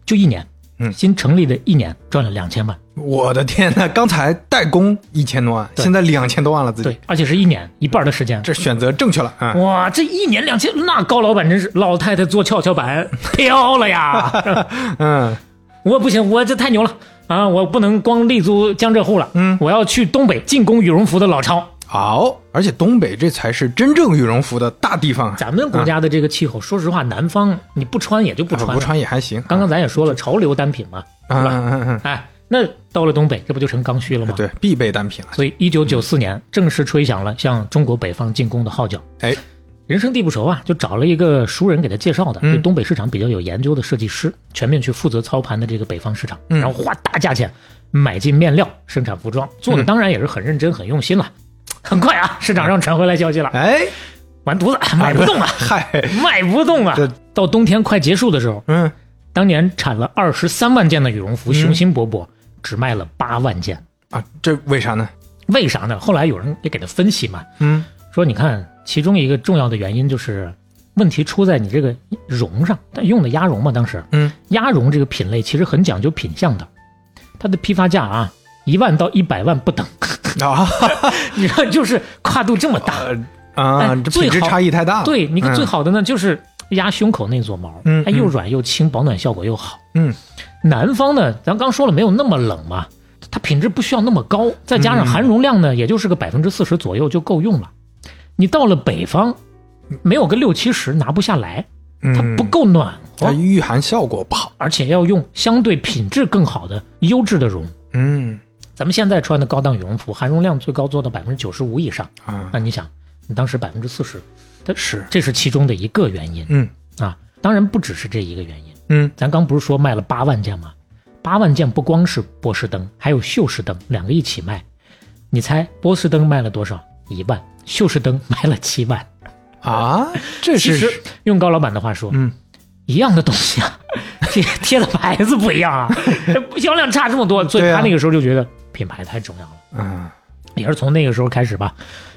就一年，嗯新成立的一年赚了两千万，我的天呐，刚才代工一千多万，现在两千多万了，自己对，而且是一年一半的时间。这选择正确了啊！哇，这一年两千，那高老板真是老太太坐跷跷板 飘了呀！嗯我不行，我这太牛了啊！我不能光立足江浙沪了，嗯我要去东北进攻羽绒服的老巢。好，而且东北这才是真正羽绒服的大地方啊，咱们国家的这个气候，说实话，南方你不穿也就不穿了，不穿也还行。刚刚咱也说了，潮流单品嘛，嗯嗯嗯嗯，哎，那到了东北，这不就成刚需了吗？对，必备单品了。所以，一九九四年正式吹响了向中国北方进攻的号角。哎，人生地不熟啊，就找了一个熟人给他介绍的，嗯对东北市场比较有研究的设计师，全面去负责操盘的这个北方市场，嗯然后花大价钱买进面料，生产服装，做的嗯当然也是很认真、很用心了。很快啊，市场上传回来消息了，哎，完犊子，买不动了，嗨，卖不动啊。这！到冬天快结束的时候，嗯，当年产了二十三万件的羽绒服，雄心勃勃，只卖了八万件。啊，这为啥呢？为啥呢？后来有人也给他分析嘛，嗯。说你看，其中一个重要的原因就是问题出在你这个绒上，但用的鸭绒嘛，当时。嗯，鸭绒这个品类其实很讲究品相的，它的批发价啊，一万到一百万不等，啊 你看，就是跨度这么大。啊，哎这品质最好差异太大了。对，你最好的呢，就是压胸口那撮毛，嗯哎，又嗯软又轻，保暖效果又好。嗯，南方呢，咱刚说了没有那么冷嘛，它品质不需要那么高，再加上嗯含绒量呢，也就是个百分之四十左右就够用了。你到了北方，没有个六七十拿不下来，嗯，它不够暖和，它御寒效果不好。而且要用相对品质更好的优质的绒。嗯咱们现在穿的高档羽绒服，含绒量最高做到百分之九十五以上，啊，那你想，你当时百分之四十，它是，这是其中的一个原因嗯啊。当然不只是这一个原因，嗯咱刚不是说卖了八万件吗？八万件不光是波士登，还有秀士登两个一起卖。你猜波士登卖了多少？一万。秀士登卖了七万。啊，这是用高老板的话说，嗯一样的东西啊，贴贴的牌子不一样啊，销量差这么多，所以他那个时候就觉得品牌太重要了。嗯也是从那个时候开始吧，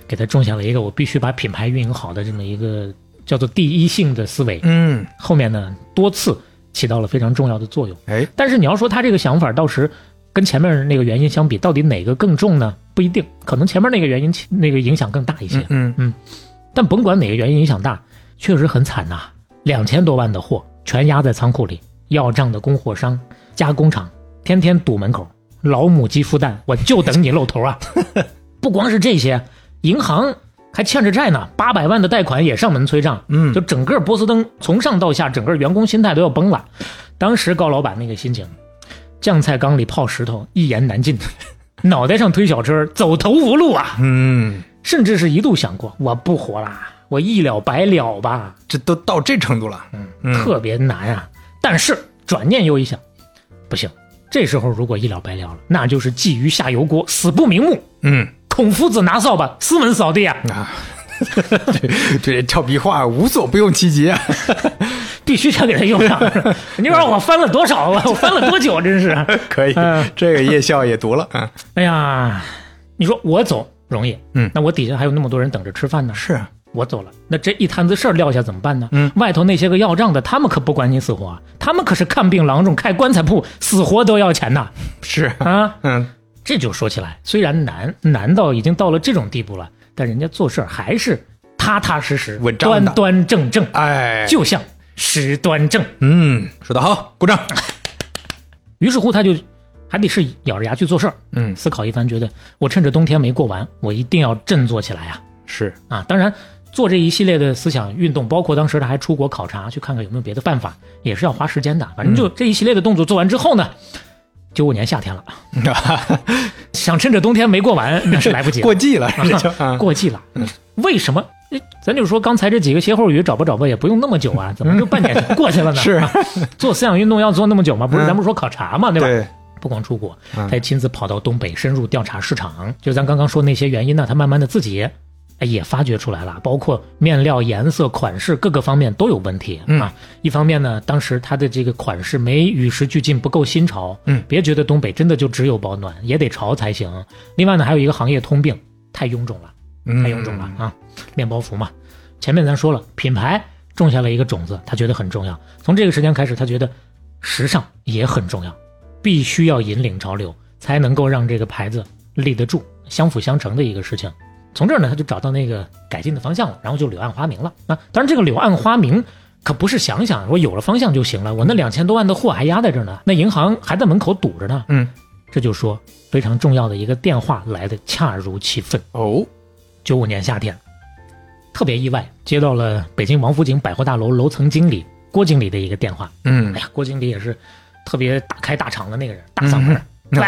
给他种下了一个我必须把品牌运营好的这么一个叫做第一性的思维。嗯，后面呢，多次起到了非常重要的作用。哎，但是你要说他这个想法，到时跟前面那个原因相比，到底哪个更重呢？不一定，可能前面那个原因那个影响更大一些。嗯嗯但甭管哪个原因影响大，确实很惨呐、两千多万的货全压在仓库里，要账的供货商、加工厂天天堵门口，老母鸡孵蛋，我就等你露头啊！不光是这些，银行还欠着债呢，八百万的贷款也上门催账。嗯就整个波司登从上到下，整个员工心态都要崩了。当时高老板那个心情，酱菜缸里泡石头，一言难尽，脑袋上推小车，走投无路啊！嗯，甚至是一度想过，我不活啦，我一了百了吧，这都到这程度了。嗯特别难啊。但是转念又一想，不行，这时候如果一了百了了，那就是觊觎下油锅，死不瞑目。嗯孔夫子拿扫把，斯文扫地啊，啊，对 这，俏皮话无所不用其极啊。必须得给他用上。你说我翻了多少啊？我翻了多久？真是。可以嗯，这个夜校也读了。啊，哎呀，你说我走容易，嗯那我底下还有那么多人等着吃饭呢。是啊，我走了，那这一摊子事儿撂下怎么办呢？嗯，外头那些个要账的，他们可不管你死活啊，他们可是看病郎中、开棺材铺，死活都要钱呐！是啊，啊，嗯这就说起来，虽然难难到已经到了这种地步了，但人家做事儿还是踏踏实实、稳当的端端正正，哎，就像石端正。嗯，说得好，鼓掌。于是乎，他就还得是咬着牙去做事儿，嗯，思考一番，觉得我趁着冬天没过完，我一定要振作起来啊！是，啊，当然做这一系列的思想运动，包括当时他还出国考察，去看看有没有别的办法，也是要花时间的。反正就这一系列的动作做完之后呢，九五年夏天了，想趁着冬天没过完，那是来不及了，过季了，这就啊，过季了。为什么？咱就说刚才这几个歇后语找吧找吧也不用那么久啊，怎么就半年就过去了呢？是做思想运动要做那么久吗？不是，嗯咱不是说考察嘛，对吧？对，不光出国，嗯他也亲自跑到东北，深入调查市场。就咱刚刚说那些原因呢，他慢慢的自己哎也发掘出来了，包括面料、颜色、款式各个方面都有问题、嗯啊。一方面呢，当时它的这个款式没与时俱进，不够新潮。嗯，别觉得东北真的就只有保暖，也得潮才行。另外呢，还有一个行业通病，太臃肿了。嗯太臃肿了啊！面包服嘛，前面咱说了，品牌种下了一个种子，他觉得很重要。从这个时间开始，他觉得时尚也很重要，必须要引领潮流，才能够让这个牌子立得住，相辅相成的一个事情。从这儿呢，他就找到那个改进的方向了，然后就柳暗花明了。啊，当然这个柳暗花明可不是想想我有了方向就行了，我那两千多万的货还压在这儿呢，那银行还在门口堵着呢。嗯，这就说非常重要的一个电话来的恰如其分。哦，九五年夏天，特别意外，接到了北京王府井百货大楼楼层经理郭经理的一个电话。嗯哎呀，郭经理也是特别大开大敞的那个人，大嗓门儿，喂，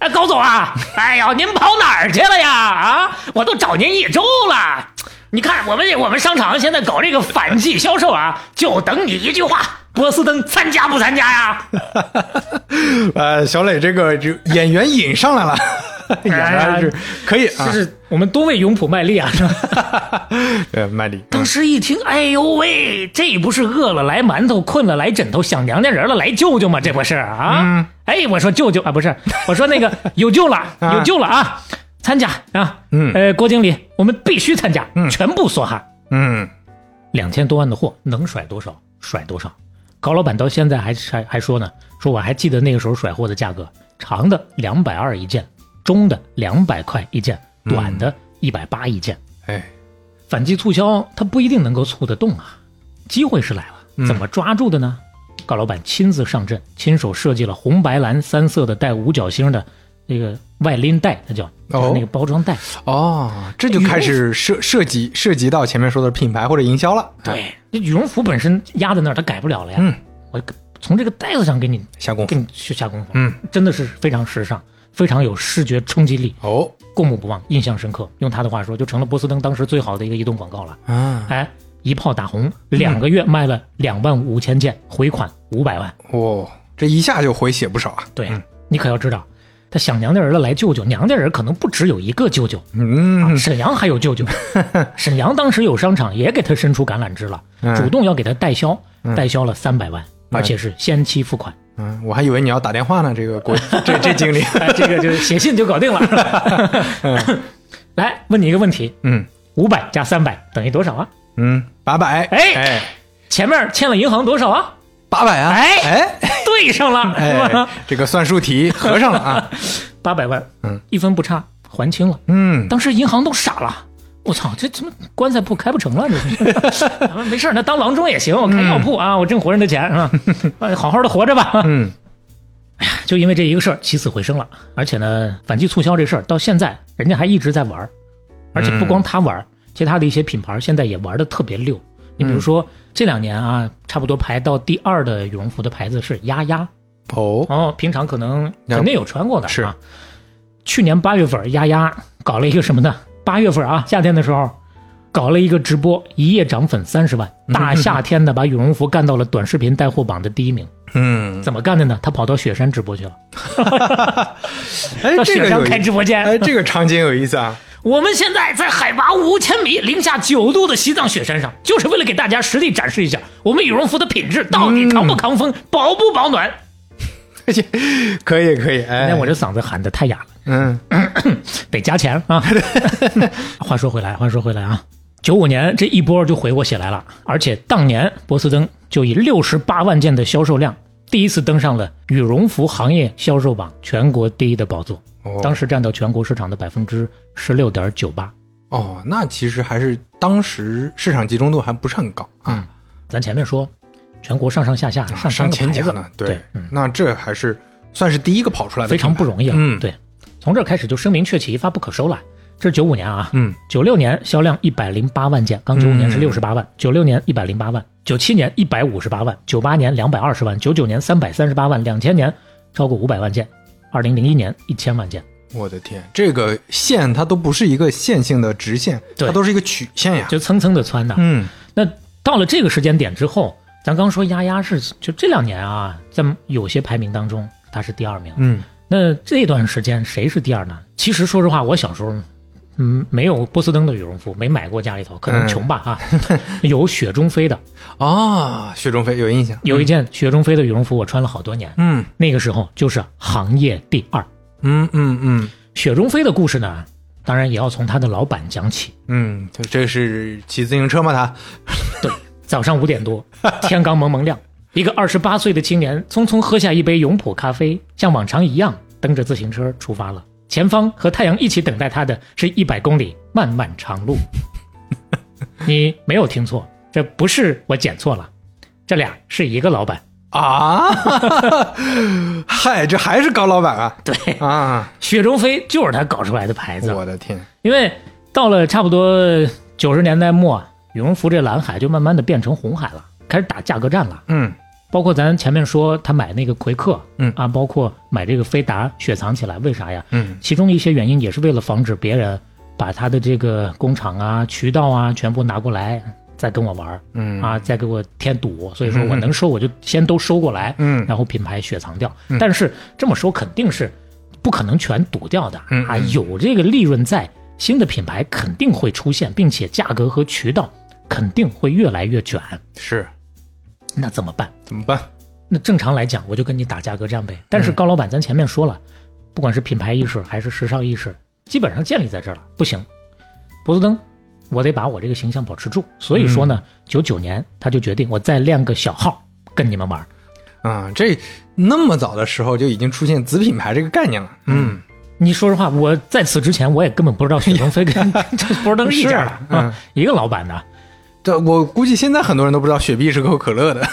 哎，高总啊，哎呀，您跑哪儿去了呀？啊，我都找您一周了。你看，我们我们商场现在搞这个反季销售啊，就等你一句话，波司登参加不参加呀？呃，小磊这个就演员瘾上来了，演的还是可以啊就。是我们多为永普卖力啊，是吧？呃，卖力，当时一听，哎呦喂，这不是饿了来馒头，困了来枕头，想娘家人了来舅舅吗？这不是啊？嗯哎，我说舅舅啊，不是，我说那个 有救了，啊有救了啊！参加啊，嗯呃，郭经理，我们必须参加，嗯全部梭哈。嗯，两千多万的货能甩多少甩多少。高老板到现在还还还说呢，说我还记得那个时候甩货的价格，长的两百二一件，中的两百块一件，短的一百八一件。哎，反季促销它不一定能够促得动啊，机会是来了，怎么抓住的呢？高老板亲自上阵，亲手设计了红白蓝三色的带五角星的那个外拎袋，那叫就是那个包装袋。哦，这就开始涉涉及涉及到前面说的品牌或者营销了。哎，对，这羽绒服本身压在那儿，它改不了了呀。嗯，我从这个袋子上给你下功夫。给你去下功夫，嗯，真的是非常时尚，非常有视觉冲击力，哦，过目不忘，印象深刻。用他的话说，就成了波司登当时最好的一个移动广告了。啊，哎，一炮打红，两个月卖了两万五千件，回款五百万。哦，这一下就回血不少啊。对、你可要知道，他想娘家人了来舅舅，娘家人可能不只有一个舅舅，嗯，沈阳还有舅舅。沈阳当时有商场也给他伸出橄榄枝了，嗯主动要给他代销，代销了三百万，而且是先期付款。嗯，我还以为你要打电话呢。这个国 这这经理，哎，这个就写信就搞定了。是吧 来问你一个问题：嗯五百加三百等于多少啊？嗯，八百，哎哎，前面欠了银行多少啊？八百啊，哎哎 对上了，这个算术题合上了啊。八百万，嗯，一分不差还清了。嗯，当时银行都傻了。我操，这怎么棺材铺开不成了？这是 没事儿，那当郎中也行，我开药铺啊，我挣活人的钱是吧？哎 好好的活着吧。嗯，就因为这一个事儿起死回生了，而且呢，反季促销这事儿到现在人家还一直在玩儿，而且不光他玩儿，其他的一些品牌现在也玩的特别溜。你比如说这两年啊，差不多排到第二的羽绒服的牌子是丫丫哦，哦，平常可能肯定有穿过的是啊。去年八月份，丫丫搞了一个什么呢？八月份啊，夏天的时候，搞了一个直播，一夜涨粉三十万，大夏天的把羽绒服干到了短视频带货榜的第一名。嗯，怎么干的呢？他跑到雪山直播去了，哎，到雪山这个开直播间。哎，这个场景有意思啊。我们现在在海拔五千米、零下九度的西藏雪山上，就是为了给大家实地展示一下我们羽绒服的品质到底抗不抗风、保不保暖。可以可以，哎，那我这嗓子喊的太哑了。嗯 得加钱啊！话说回来，话说回来啊，九五年这一波就回过血来了，而且当年波司登就以六十八万件的销售量，第一次登上了羽绒服行业销售榜全国第一的宝座，哦当时占到全国市场的百分之十六点九八。哦，那其实还是当时市场集中度还不是很高啊，咱前面说，全国上上下下上上千个呢，对，嗯，那这还是算是第一个跑出来的，非常不容易啊。嗯，，对，从这儿开始就声名鹊起，一发不可收了。这是九五年啊，嗯，九六年销量一百零八万件，刚九五年是嗯六十八万，九六年一百零八万，九七年一百五十八万，九八年两百二十万，九九年三百三十八万，两千年超过五百万件，二零零一年一千万件。我的天，这个线它都不是一个线性的直线，对。它都是一个曲线呀，就蹭蹭的窜的。嗯。那到了这个时间点之后，咱刚说丫丫是就这两年啊，在有些排名当中她是第二名。嗯那这段时间谁是第二呢？其实说实话，我小时候，嗯，没有波司登的羽绒服，没买过家里头，可能穷吧哈、有雪中飞的，啊，雪中飞有印象，有一件雪中飞的羽绒服，我穿了好多年。嗯那个时候就是行业第二。嗯嗯嗯雪中飞的故事呢，当然也要从他的老板讲起。嗯，这这是骑自行车吗？他对，早上五点多，天刚蒙蒙亮，一个二十八岁的青年匆匆喝下一杯永璞咖啡，像往常一样蹬着自行车出发了。前方和太阳一起等待他的是一百公里漫漫长路。你没有听错，这不是我剪错了，这俩是一个老板。啊，嗨，这还是高老板啊对，啊！雪中飞就是他搞出来的牌子。我的天，因为到了差不多九十年代末，羽绒服这蓝海就慢慢的变成红海了，开始打价格战了。嗯包括咱前面说他买那个魁克，嗯啊，包括买这个飞达雪藏起来，为啥呀？嗯其中一些原因也是为了防止别人把他的这个工厂啊、渠道啊全部拿过来，再跟我玩儿嗯啊，再给我添堵。所以说我能收我就先都收过来，嗯然后品牌雪藏掉。嗯但是这么说肯定是不可能全堵掉的啊，有这个利润在，新的品牌肯定会出现，并且价格和渠道肯定会越来越卷。是那怎么办？怎么办？那正常来讲，我就跟你打价格战呗。但嗯是高老板，咱前面说了，不管是品牌意识还是时尚意识，基本上建立在这儿了。不行，波司登，我得把我这个形象保持住。所以说嗯呢，九九、年他就决定我再亮个小号跟你们玩。啊，这那么早的时候就已经出现子品牌这个概念了。嗯，你说实话，我在此之前我也根本不知道雪中飞跟 这博斯登是一家 的一个老板的。这我估计现在很多人都不知道雪碧是可口可乐的。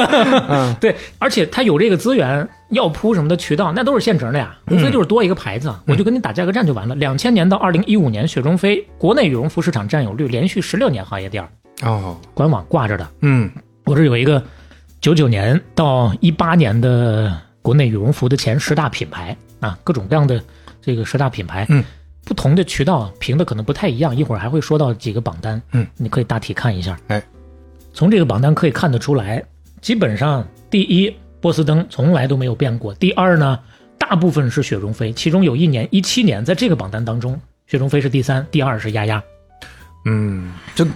对，而且它有这个资源，药铺什么的渠道，那都是现成的呀，无非就是多一个牌子，我就跟你打价格战就完了。两千年到二零一五年，雪中飞国内羽绒服市场占有率连续十六年行业第二，哦，官网挂着的。嗯我这有一个九九年到一八年的国内羽绒服的前十大品牌啊，各种各样的这个十大品牌，嗯，不同的渠道评的可能不太一样，一会儿还会说到几个榜单，嗯，你可以大体看一下。哎，从这个榜单可以看得出来，基本上第一波司登从来都没有变过，第二呢，大部分是雪中飞，其中有一年一七年在这个榜单当中，雪中飞是第三，第二是丫丫。嗯，就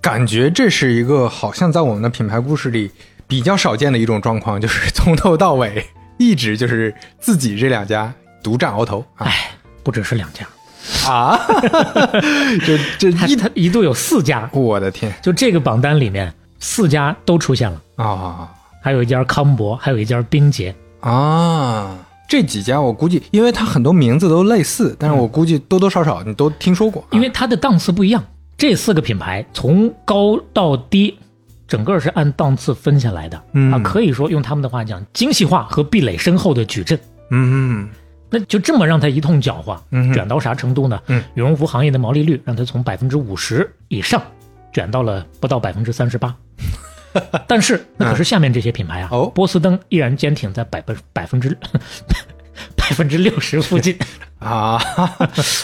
感觉这是一个好像在我们的品牌故事里比较少见的一种状况，就是从头到尾一直就是自己这两家独占鳌头啊哎，不只是两家，啊！就这一，它它一度有四家，我的天就这个榜单里面四家都出现了，啊还有一家康博，还有一家冰洁。啊！这几家我估计，因为它很多名字都类似，但是我估计多多少少你都听说过啊，因为它的档次不一样。这四个品牌从高到低，整个是按档次分下来的、嗯啊，可以说用他们的话讲，精细化和壁垒深厚的矩阵。嗯那就这么让他一通搅和，嗯卷到啥程度呢？嗯，羽绒服行业的毛利率让他从百分之五十以上卷到了不到百分之三十八。但是那可是下面这些品牌啊，哦波司登依然坚挺在百分百分之 百分之六十附近。啊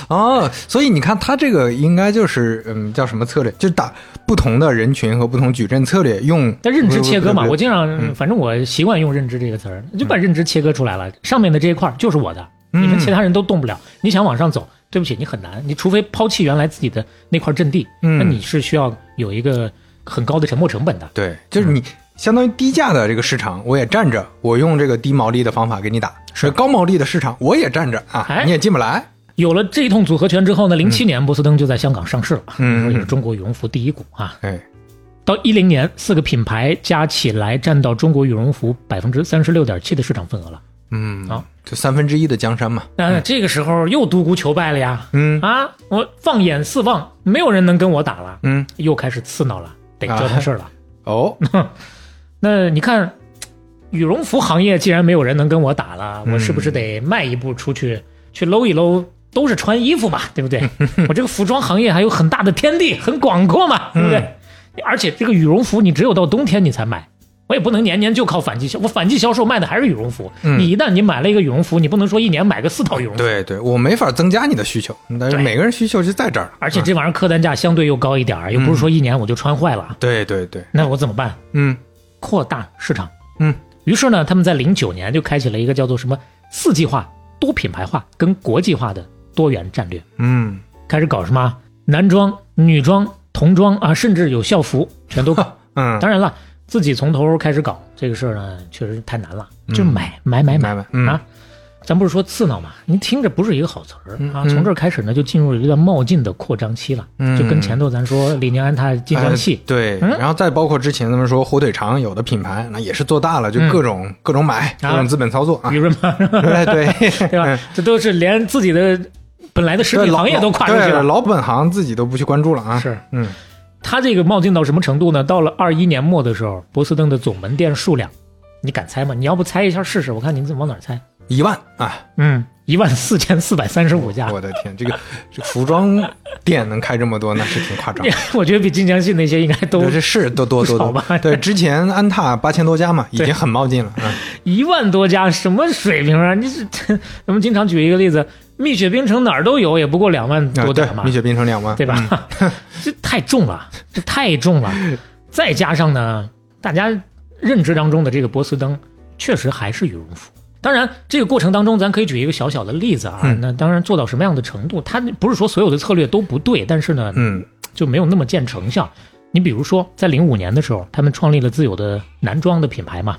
哦，所以你看，他这个应该就是嗯，叫什么策略？就是打不同的人群和不同矩阵策略，用但认知切割嘛，我经常，反正我习惯用认知这个词儿，就把认知切割出来了。上面的这一块就是我的，嗯你们其他人都动不了。你想往上走，对不起，你很难。你除非抛弃原来自己的那块阵地，嗯那你是需要有一个很高的沉没成本的。对，就是你相当于低价的这个市场，我也站着，我用这个低毛利的方法给你打；是高毛利的市场，我也站着啊，哎你也进不来。有了这一通组合拳之后呢，零七年波司登就在香港上市了，也是中国羽绒服第一股啊。哎，到一零年，四个品牌加起来占到中国羽绒服百分之三十六点七的市场份额了。嗯，好就三分之一的江山嘛。那这个时候又独孤求败了呀！嗯啊，我放眼四望，没有人能跟我打了，嗯，又开始刺挠了，得折腾事儿了。哦，那你看，羽绒服行业既然没有人能跟我打了，嗯我是不是得迈一步出去，去搂一搂？都是穿衣服嘛，对不对？我这个服装行业还有很大的天地，很广阔嘛，对不对？而且这个羽绒服你只有到冬天你才买，我也不能年年就靠反季销，我反季销售卖的还是羽绒服。嗯你一旦你买了一个羽绒服，你不能说一年买个四套羽绒服，对对，我没法增加你的需求，但是每个人需求就在这儿。而且这玩意儿客单价相对又高一点儿，又不是说一年我就穿坏了，对对对，那我怎么办？嗯扩大市场。嗯，于是呢，他们在零九年就开启了一个叫做什么四季化、多品牌化跟国际化的多元战略，嗯，开始搞什么男装、女装、童装啊，甚至有校服，全都搞。嗯，当然了，自己从头开始搞这个事儿呢，确实太难了，嗯。就是买买买买买嗯。啊。咱不是说刺挠嘛，你听着不是一个好词儿啊。嗯。从这儿开始呢，就进入了一个冒进的扩张期了，嗯。就跟前头咱说李宁安踏金江系哎，对，嗯？然后再包括之前咱们说火腿肠有的品牌，那也是做大了，就嗯各种、各种买，各啊种资本操作啊。雨，润嘛，对对。对吧？这都是连自己的本来的食品行业都跨出去对了。老本行自己都不去关注了啊。是。嗯他这个冒进到什么程度呢？到了二一年末的时候，波司登的总门店数量，你敢猜吗？你要不猜一下试试？我看你怎么往哪儿猜？一万啊，嗯，一万四千四百三十五家，我的天，这个这服装店能开这么多，那是挺夸张。我觉得比晋江系那些应该都这是多多多多吧对，之前安踏八千多家嘛，已经很冒进了。嗯，一万多家，什么水平啊？你是 咱们经常举一个例子，蜜雪冰城哪儿都有，也不过两万多点，嘛，蜜雪冰城两万，对吧？这太重了，这太重了。再加上呢，大家认知当中的这个波司登，确实还是羽绒服。当然，这个过程当中，咱可以举一个小小的例子啊。嗯那当然做到什么样的程度，它不是说所有的策略都不对，但是呢，嗯就没有那么见成效。你比如说，在零五年的时候，他们创立了自有的男装的品牌嘛。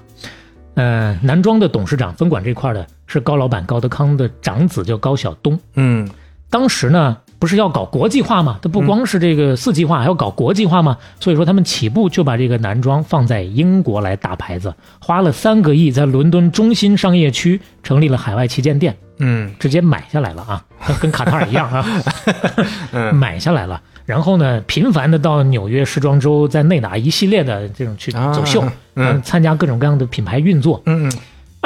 呃，男装的董事长分管这块的是高老板高德康的长子，叫高晓东。嗯当时呢，不是要搞国际化嘛？他不光是这个四季化，还要搞国际化嘛。所以说，他们起步就把这个男装放在英国来打牌子，花了三个亿在伦敦中心商业区成立了海外旗舰店，嗯直接买下来了啊，跟卡塔尔一样啊，嗯买下来了。然后呢，频繁的到纽约时装周，在内打一系列的这种去啊走秀，嗯参加各种各样的品牌运作。嗯嗯，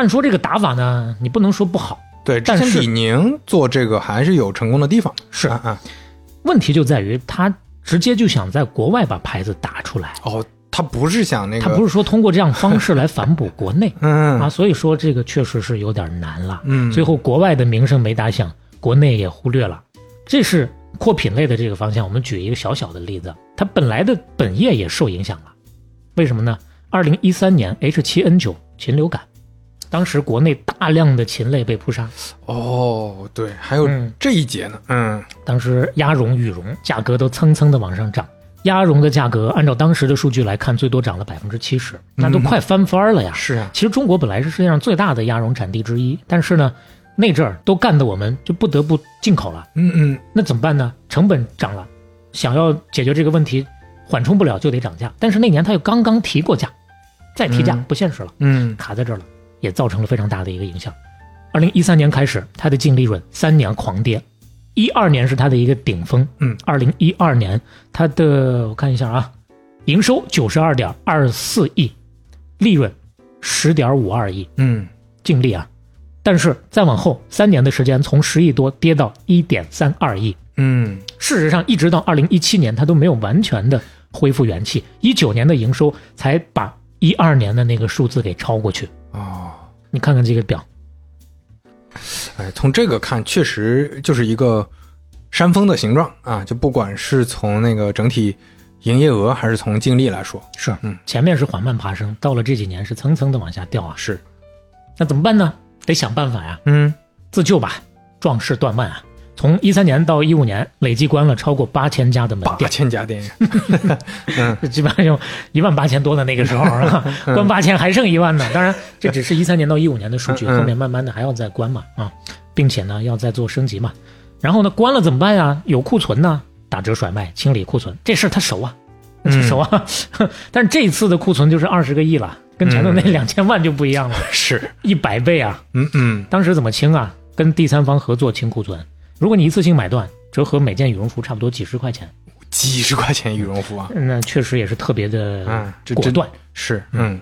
按说这个打法呢，你不能说不好，对，但是李宁做这个还是有成功的地方。是啊啊，问题就在于他直接就想在国外把牌子打出来。哦，他不是想那个，他不是说通过这样方式来反哺国内 嗯啊，所以说这个确实是有点难了。嗯，最后国外的名声没打响，国内也忽略了，这是扩品类的这个方向。我们举一个小小的例子，它本来的本业也受影响了，为什么呢？二零一三年 H 七 N 九禽流感，当时国内大量的禽类被扑杀，哦，对，还有嗯这一节呢。嗯当时鸭绒、羽绒价格都蹭蹭的往上涨。鸭绒的价格按照当时的数据来看，最多涨了百分之七十，那都快翻番了呀！是啊，其实中国本来是世界上最大的鸭绒产地之一，但是呢，那阵儿都干的我们就不得不进口了。嗯嗯那怎么办呢？成本涨了，想要解决这个问题，缓冲不了就得涨价。但是那年他又刚刚提过价，再提价嗯不现实了，嗯卡在这儿了，也造成了非常大的一个影响。二零一三年开始，它的净利润三年狂跌，一二年是它的一个顶峰，嗯，二零一二年它的我看一下啊，营收九十二点二四亿，利润十点五二亿，嗯净利啊，但是再往后三年的时间，从十亿多跌到一点三二亿。嗯事实上，一直到二零一七年，它都没有完全的恢复元气。一九年的营收才把一二年的那个数字给超过去。哦，你看看这个表，哎，从这个看，确实就是一个山峰的形状啊！就不管是从那个整体营业额，还是从净利来说，是，嗯，前面是缓慢爬升，到了这几年是蹭蹭的往下掉啊。是，那怎么办呢？得想办法呀，嗯自救吧，壮士断腕啊。从一三年到一五年，累计关了超过八千家的门八店，千家店，嗯基本上有一万八千多的那个时候啊，关八千还剩一万呢。当然，这只是一三年到一五年的数据，后面慢慢的还要再关嘛啊，并且呢要再做升级嘛。然后呢，关了怎么办呀？有库存呢，打折甩卖，清理库存，这事儿他熟啊，嗯熟啊。但是这次的库存就是二十个亿了，跟前头那两千万就不一样了，是，一百倍啊！嗯嗯当时怎么清啊？跟第三方合作清库存，如果你一次性买断，折合每件羽绒服差不多几十块钱，几十块钱羽绒服啊，那确实也是特别的果断。是，嗯。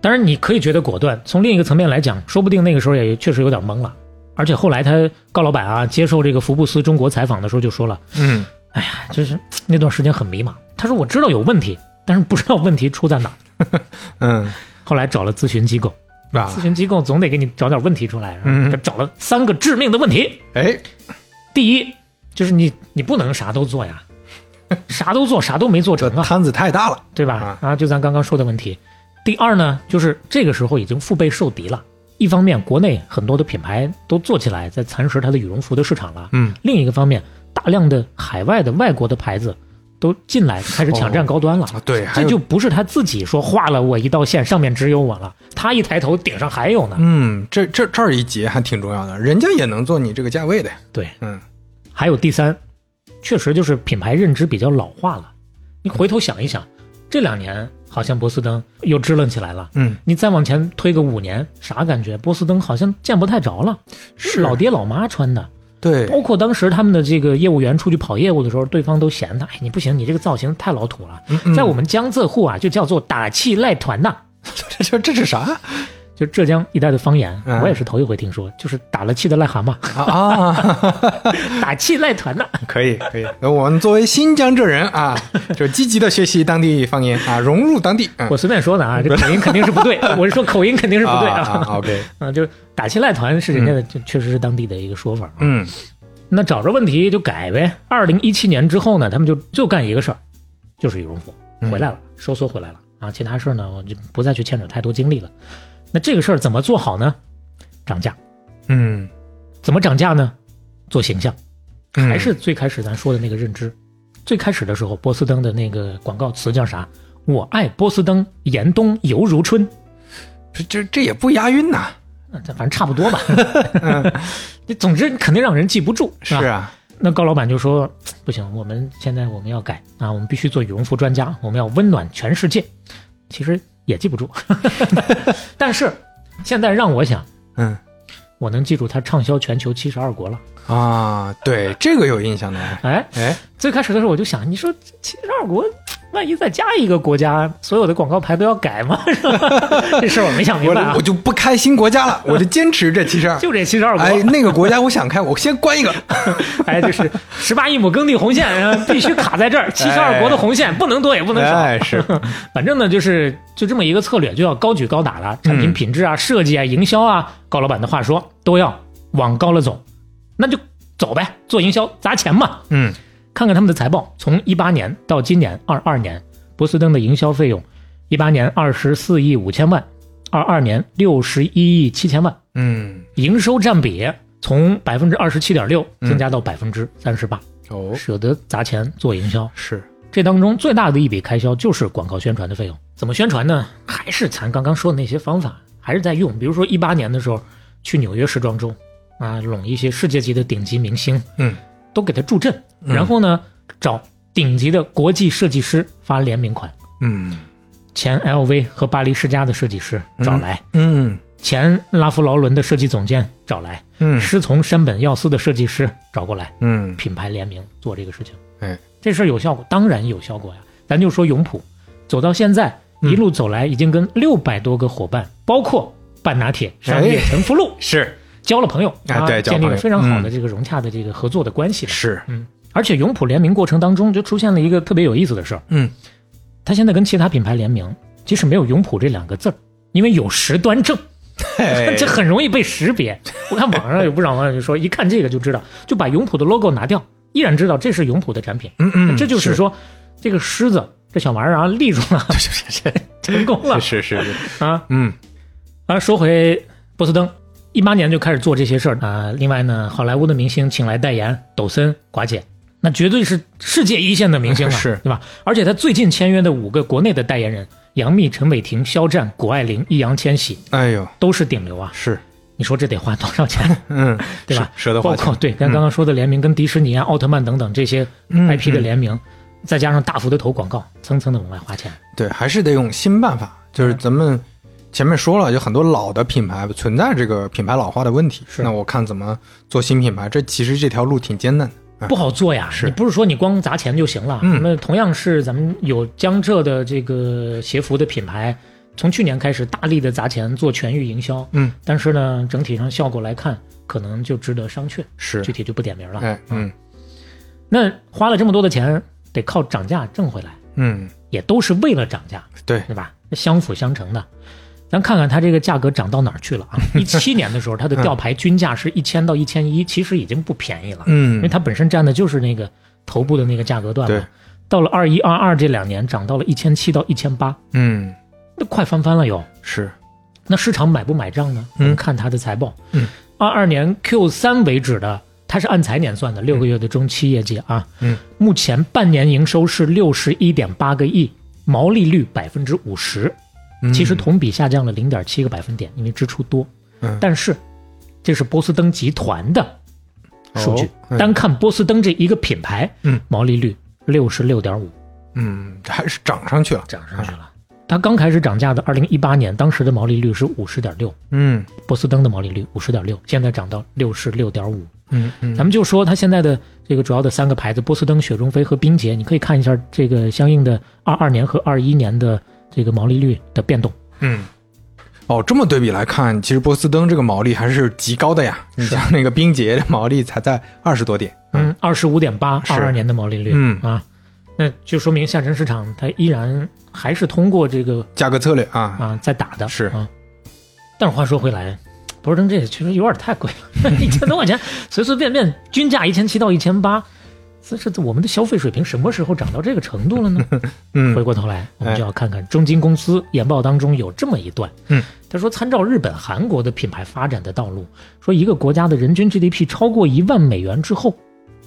当然，你可以觉得果断，从另一个层面来讲，说不定那个时候也确实有点懵了。而且后来他高老板啊接受这个福布斯中国采访的时候就说了，嗯哎呀，就是那段时间很迷茫。他说我知道有问题，但是不知道问题出在哪儿。嗯。后来找了咨询机构，啊。咨，询机构总得给你找点问题出来，嗯。他找了三个致命的问题。哎，第一就是你你不能啥都做呀，啥都做啥都没做成啊，摊子太大了，对吧？啊，就咱刚刚说的问题。第二呢，就是这个时候已经腹背受敌了。一方面，国内很多的品牌都做起来，在蚕食它的羽绒服的市场了；嗯另一个方面，大量的海外的外国的牌子都进来，开始抢占高端了。啊，对，这就不是他自己说画了我一道线，上面只有我了。他一抬头，顶上还有呢。嗯，这这这儿一节还挺重要的，人家也能做你这个价位的呀，对，嗯还有第三，确实就是品牌认知比较老化了。你回头想一想，这两年好像波司登又支棱起来了。嗯，你再往前推个五年，啥感觉？波司登好像见不太着了，是老爹老妈穿的。对，包括当时他们的这个业务员出去跑业务的时候，对方都嫌他，哎，你不行，你这个造型太老土了。嗯嗯在我们江浙沪啊，就叫做打气赖团呐。这这这是啥？就浙江一带的方言，嗯我也是头一回听说，就是打了气的癞蛤蟆，啊啊，打气赖团呐。可以可以。那我们作为新疆浙人啊，就积极的学习当地方言啊，融入当地。嗯我随便说的啊，这口音肯定是不对，我是说口音肯定是不对啊 OK，啊，就打气赖团是人家的，就确实是当地的一个说法啊。嗯那找着问题就改呗。二零一七年之后呢，他们就就干一个事儿，就是羽绒服回来了，收缩回来了啊。其他事儿呢，我就不再去牵扯太多精力了。那这个事儿怎么做好呢？涨价，嗯，怎么涨价呢？做形象，嗯还是最开始咱说的那个认知。最开始的时候，波司登的那个广告词叫啥？我爱波司登，严冬犹如春。这这这也不押韵呐。反正差不多吧。你总之肯定让人记不住，吧？是啊，那高老板就说：“不行，我们现在我们要改啊，我们必须做羽绒服专家，我们要温暖全世界。”其实也记不住，但是现在让我想，嗯我能记住它畅销全球七十二国了。啊，对这个有印象的。哎，哎，最开始的时候我就想，你说七十二国，万一再加一个国家，所有的广告牌都要改吗？这事儿我没想明白啊我我。就不开新国家了，我就坚持这七十二。就这七十二国，哎，那个国家我想开，我先关一个。哎，就是十八亿亩耕地红线，呃必须卡在这儿。七十二国的红线不能多也不能少。哎，是，反正呢，就是就这么一个策略，就要高举高打了。产品品质啊、设计啊、营销啊，高老板的话说都要往高了走，那就走呗，做营销砸钱嘛。嗯看看他们的财报，从一八年到今年二二年，波司登的营销费用，一八年二十四亿五千万，二二年六十一亿七千万，嗯，营收占比从百分之二十七点六增加到百分之三十八，哦，舍得砸钱做营销。是，这当中最大的一笔开销就是广告宣传的费用。怎么宣传呢？还是咱刚刚说的那些方法，还是在用。比如说一八年的时候，去纽约时装周啊，拢一些世界级的顶级明星，嗯，都给他助阵，然后呢，找顶级的国际设计师发联名款，嗯。前 LV 和巴黎世家的设计师找来，嗯。前拉夫劳伦的设计总监找来，嗯。师从山本耀司的设计师找过来，嗯，品牌联名做这个事情。哎，这事儿有效果，当然有效果呀。咱就说永璞，走到现在一路走来，已经跟六百多个伙伴，包括半拿铁、商业哎。陈福路是交了朋友啊对建立了非常好的嗯这个融洽的这个合作的关系了。是，嗯，而且永璞联名过程当中就出现了一个特别有意思的事儿，嗯，他现在跟其他品牌联名，即使没有永璞这两个字儿，因为有实端正，这很容易被识别。我看网上有不少网友就说，一看这个就知道，就把永璞的 logo 拿掉，依然知道这是永璞的产品。嗯嗯，这就是。说，这个狮子这小玩意儿啊立住了，成功了。是是是，啊。嗯。啊！说回波司登，一八年就开始做这些事儿啊。另外呢，好莱坞的明星请来代言，抖森、寡姐，那绝对是世界一线的明星了，是对吧？而且他最近签约的五个国内的代言人，杨幂、陈伟霆、肖战、谷爱凌、易烊千玺，哎呦，都是顶流啊！是，你说这得花多少钱？嗯，对吧舍得花钱包括，对，跟刚刚说的联名，跟迪士尼啊、奥特曼等等这些嗯 IP 的联名，再加上大幅的投广告，蹭蹭的往外花钱。对，还是得用新办法。就是咱们前面说了，有很多老的品牌存在这个品牌老化的问题。是那我看怎么做新品牌，这其实这条路挺艰难的。啊不好做呀，是你不是说你光砸钱就行了。嗯那么同样是咱们有江浙的这个鞋服的品牌，从去年开始大力的砸钱做全域营销，嗯，但是呢，整体上效果来看，可能就值得商榷，是具，体就不点名了。哎，嗯那花了这么多的钱，得靠涨价挣回来，嗯，也都是为了涨价，对，对吧？相辅相成的。咱看看它这个价格涨到哪儿去了啊？一七年的时候，它的吊牌均价是一千到一千一，其实已经不便宜了。嗯因为嗯，它本身占的就是那个头部的那个价格段对嘛。到了二一、二二这两年，涨到了一千七到一千八，嗯，那快翻番了又。是，那市场买不买账呢？我嗯们看它的财报，嗯，二二年 Q 三为止的，它是按财年算的，六个月的中期业绩啊，嗯，目前半年营收是六十一点八个亿，毛利率百分之五十，嗯其实同比下降了零点七个百分点，因为支出多。嗯但是这是波司登集团的数据，哦嗯单看波司登这一个品牌，嗯，毛利率六十六点五，嗯，还是涨上去了。涨上去了。它刚开始涨价的二零一八年，当时的毛利率是五十点六，嗯波司登的毛利率五十点六，现在涨到六十六点五。嗯嗯，咱们就说它现在的这个主要的三个牌子，波司登、雪中飞和冰洁，你可以看一下这个相应的二二年和二一年的这个毛利率的变动。嗯，哦，这么对比来看，其实波司登这个毛利还是极高的呀。你像那个冰洁的毛利才在二十多点，嗯，二十五点八，是二二年的毛利率，嗯啊，那就说明下沉市场它依然还是通过这个价格策略啊，啊在打的，是。啊。但是话说回来，博士登这个确实有点太贵了，一千多块钱，随随便便均价一千七到一千八，这是我们的消费水平什么时候涨到这个程度了呢？嗯。回过头来，我们就要看看中金公司研报当中有这么一段，嗯，他说参照日本、韩国的品牌发展的道路，说一个国家的人均 GDP 超过一万美元之后，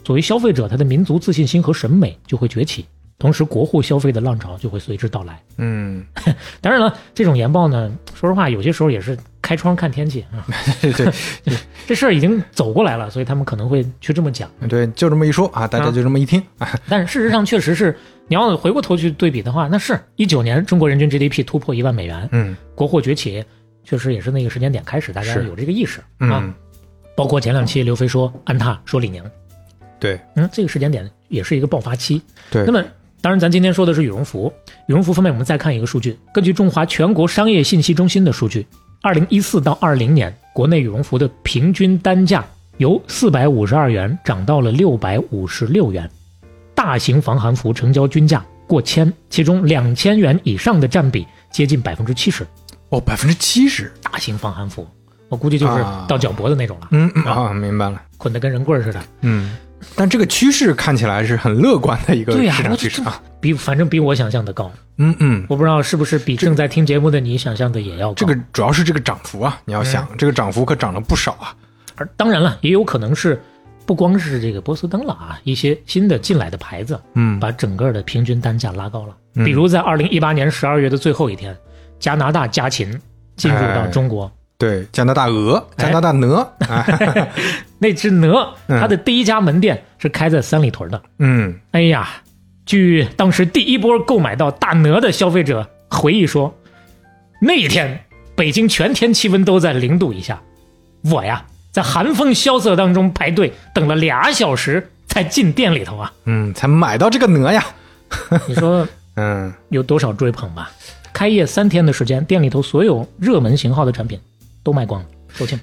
作为消费者，他的民族自信心和审美就会崛起，同时国货消费的浪潮就会随之到来。嗯，当然了，这种研报呢，说实话，有些时候也是开窗看天气啊。对对 这事儿已经走过来了，所以他们可能会去这么讲。对，就这么一说啊，大家就这么一听啊，但是事实上，确实是你要回过头去对比的话，那是一九年中国人均 GDP 突破一万美元，嗯国货崛起，确实也是那个时间点开始，大家有这个意识啊。嗯，包括前两期刘飞说安踏，说李宁，对嗯，这个时间点也是一个爆发期。对那，么，当然咱今天说的是羽绒服，羽绒服方面，我们再看一个数据，根据中华全国商业信息中心的数据，二零一四到二零年，国内羽绒服的平均单价由四百五十二元涨到了六百五十六元，大型防寒服成交均价过千，其中两千元以上的占比接近百分之七十。哦，百分之七十，大型防寒服，我估计就是啊。到脚脖子那种了，嗯嗯啊，明白了，捆得跟人棍儿似的。嗯，但这个趋势看起来是很乐观的一个、市场趋势啊，比反正比我想象的高，嗯嗯，我不知道是不是比正在听节目的你想象的也要高。这个主要是这个涨幅啊，你要想这个涨幅可涨了不少啊，而当然了，也有可能是不光是这个波司登了啊，一些新的进来的牌子，嗯。把整个的平均单价拉高了。嗯。比如在二零一八年十二月的最后一天，加拿大家禽进入到中国，对，加拿大鹅，哎。加拿大鹅，啊，那只鹅，嗯。它的第一家门店是开在三里屯的。嗯。哎呀，据当时第一波购买到大鹅的消费者回忆说，那一天北京全天气温都在零度以下，我呀在寒风萧瑟当中排队等了俩小时才进店里头啊！嗯，才买到这个鹅呀，你说 嗯。有多少追捧吧？开业三天的时间，店里头所有热门型号的产品都卖光了，售罄。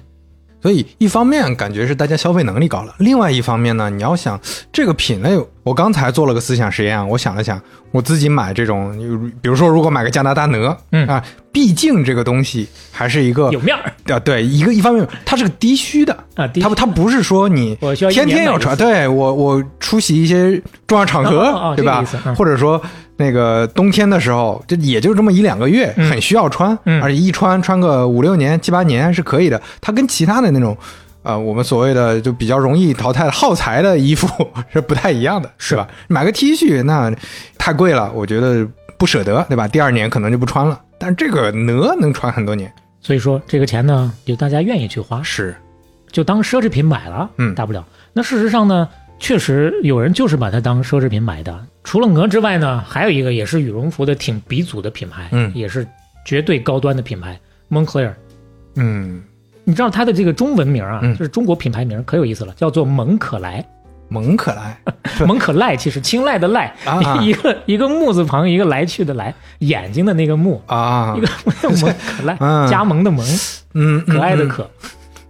所以一方面感觉是大家消费能力高了，另外一方面呢，你要想这个品类，我刚才做了个思想实验啊，我想了想，我自己买这种，比如说如果买个加拿大鹅，嗯。啊，毕竟这个东西还是一个有面儿。啊，对，一个一方面它是个低需的，它不它不是说你天天要穿，对我我出席一些重要场合，对吧？或者说那个冬天的时候，这也就这么一两个月，嗯很需要穿，嗯而且一穿穿个五六年、七八年是可以的。它跟其他的那种。呃，我们所谓的就比较容易淘汰的耗材的衣服 是不太一样的，是吧？买个 T 恤那太贵了，我觉得不舍得，对吧？第二年可能就不穿了。但这个呢能穿很多年，所以说这个钱呢，就大家愿意去花，是，就当奢侈品买了，嗯大不了。那事实上呢，确实有人就是把它当奢侈品买的。除了鹅之外呢，还有一个也是羽绒服的挺鼻祖的品牌，嗯。也是绝对高端的品牌，Moncler。嗯，你知道它的这个中文名啊，嗯。就是中国品牌名可有意思了，叫做蒙可莱。蒙可莱，蒙可赖其实青睐的赖，啊。一个一个木字旁，一个来去的来，眼睛的那个木，啊。一，个 蒙可赖，嗯。加盟的盟，嗯，可爱的嗯，可。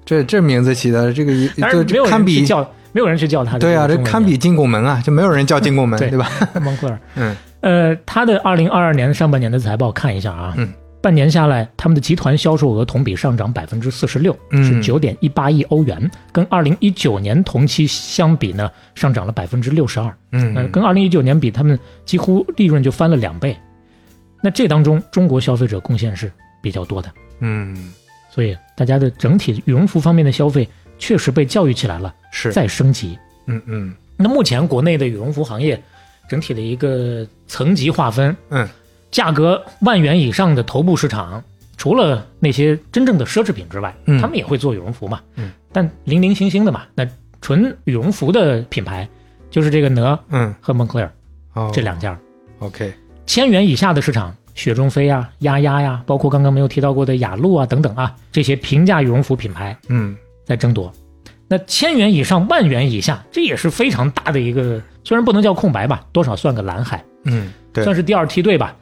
这这名字起的这个一，当然没有这堪比人叫，没有人去叫他对啊，这堪比进贡门啊，就没有人叫进贡门，对对吧？蒙克尔。嗯呃，他的二零二二年上半年的财报看一下啊，嗯，半年下来，他们的集团销售额同比上涨百分之四十六，嗯是九点一八亿欧元，跟二零一九年同期相比呢，上涨了百分之六十二。嗯呃，跟二零一九年比，他们几乎利润就翻了两倍。那这当中，中国消费者贡献是比较多的，嗯，所以大家的整体羽绒服方面的消费确实被教育起来了，是，再升级。嗯嗯。那目前国内的羽绒服行业整体的一个层级划分，嗯，价格万元以上的头部市场，除了那些真正的奢侈品之外，嗯。他们也会做羽绒服嘛，嗯，但零零星星的嘛，那纯羽绒服的品牌就是这个呢嗯，和蒙克莱尔哦，这两家，OK，千元以下的市场。雪中飞啊、丫丫呀，包括刚刚没有提到过的雅鹿啊等等啊，这些平价羽绒服品牌嗯。在争夺。那千元以上、万元以下，这也是非常大的一个，虽然不能叫空白吧，多少算个蓝海，嗯，对。算，是第二梯队吧。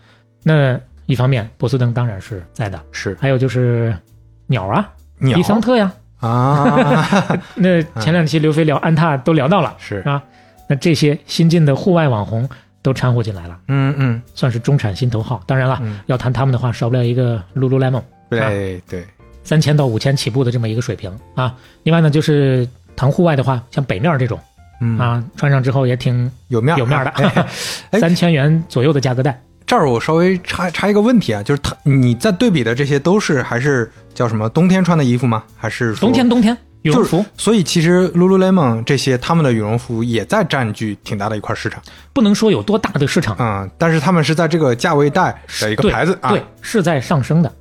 那一方面，波司登当然是在的，是。还有就是鸟啊，鸟迪桑特呀。啊，那前两期刘飞聊安踏都聊到了，是啊，那这些新进的户外网红都掺和进来了，嗯嗯，算是中产心头好。当然了，嗯。要谈他们的话，少不了一个 Lululemon，对对，三千到五千起步的这么一个水平啊。另外呢，就是谈户外的话，像北面这种嗯，啊，穿上之后也挺有面儿有面儿的哎哎 三千元左右的价格带。这儿我稍微插插一个问题啊，就是它你在对比的这些都是还是叫什么冬天穿的衣服吗？还是说冬天冬天羽绒就是服所以其实 Lululemon 这些他们的羽绒服也在占据挺大的一块市场，不能说有多大的市场，嗯，但是他们是在这个价位带的一个牌子啊，对，是在上升的。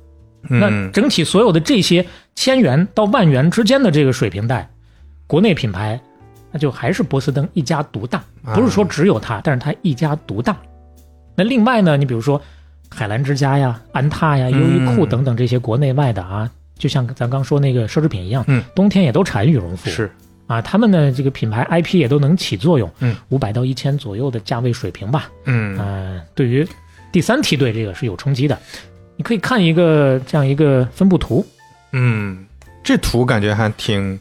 那嗯，整体所有的这些千元到万元之间的这个水平带，国内品牌，那就还是波司登一家独大，啊。不是说只有它，但是它一家独大。那另外呢，你比如说海澜之家呀、安踏呀、优衣库嗯等等这些国内外的啊，就像咱刚说那个奢侈品一样，嗯，冬天也都产羽绒服，是。啊，他们的这个品牌 IP 也都能起作用，嗯，五百到一千左右的价位水平吧，嗯。呃，对于第三梯队这个是有冲击的。你可以看一个这样一个分布图，嗯，这图感觉还挺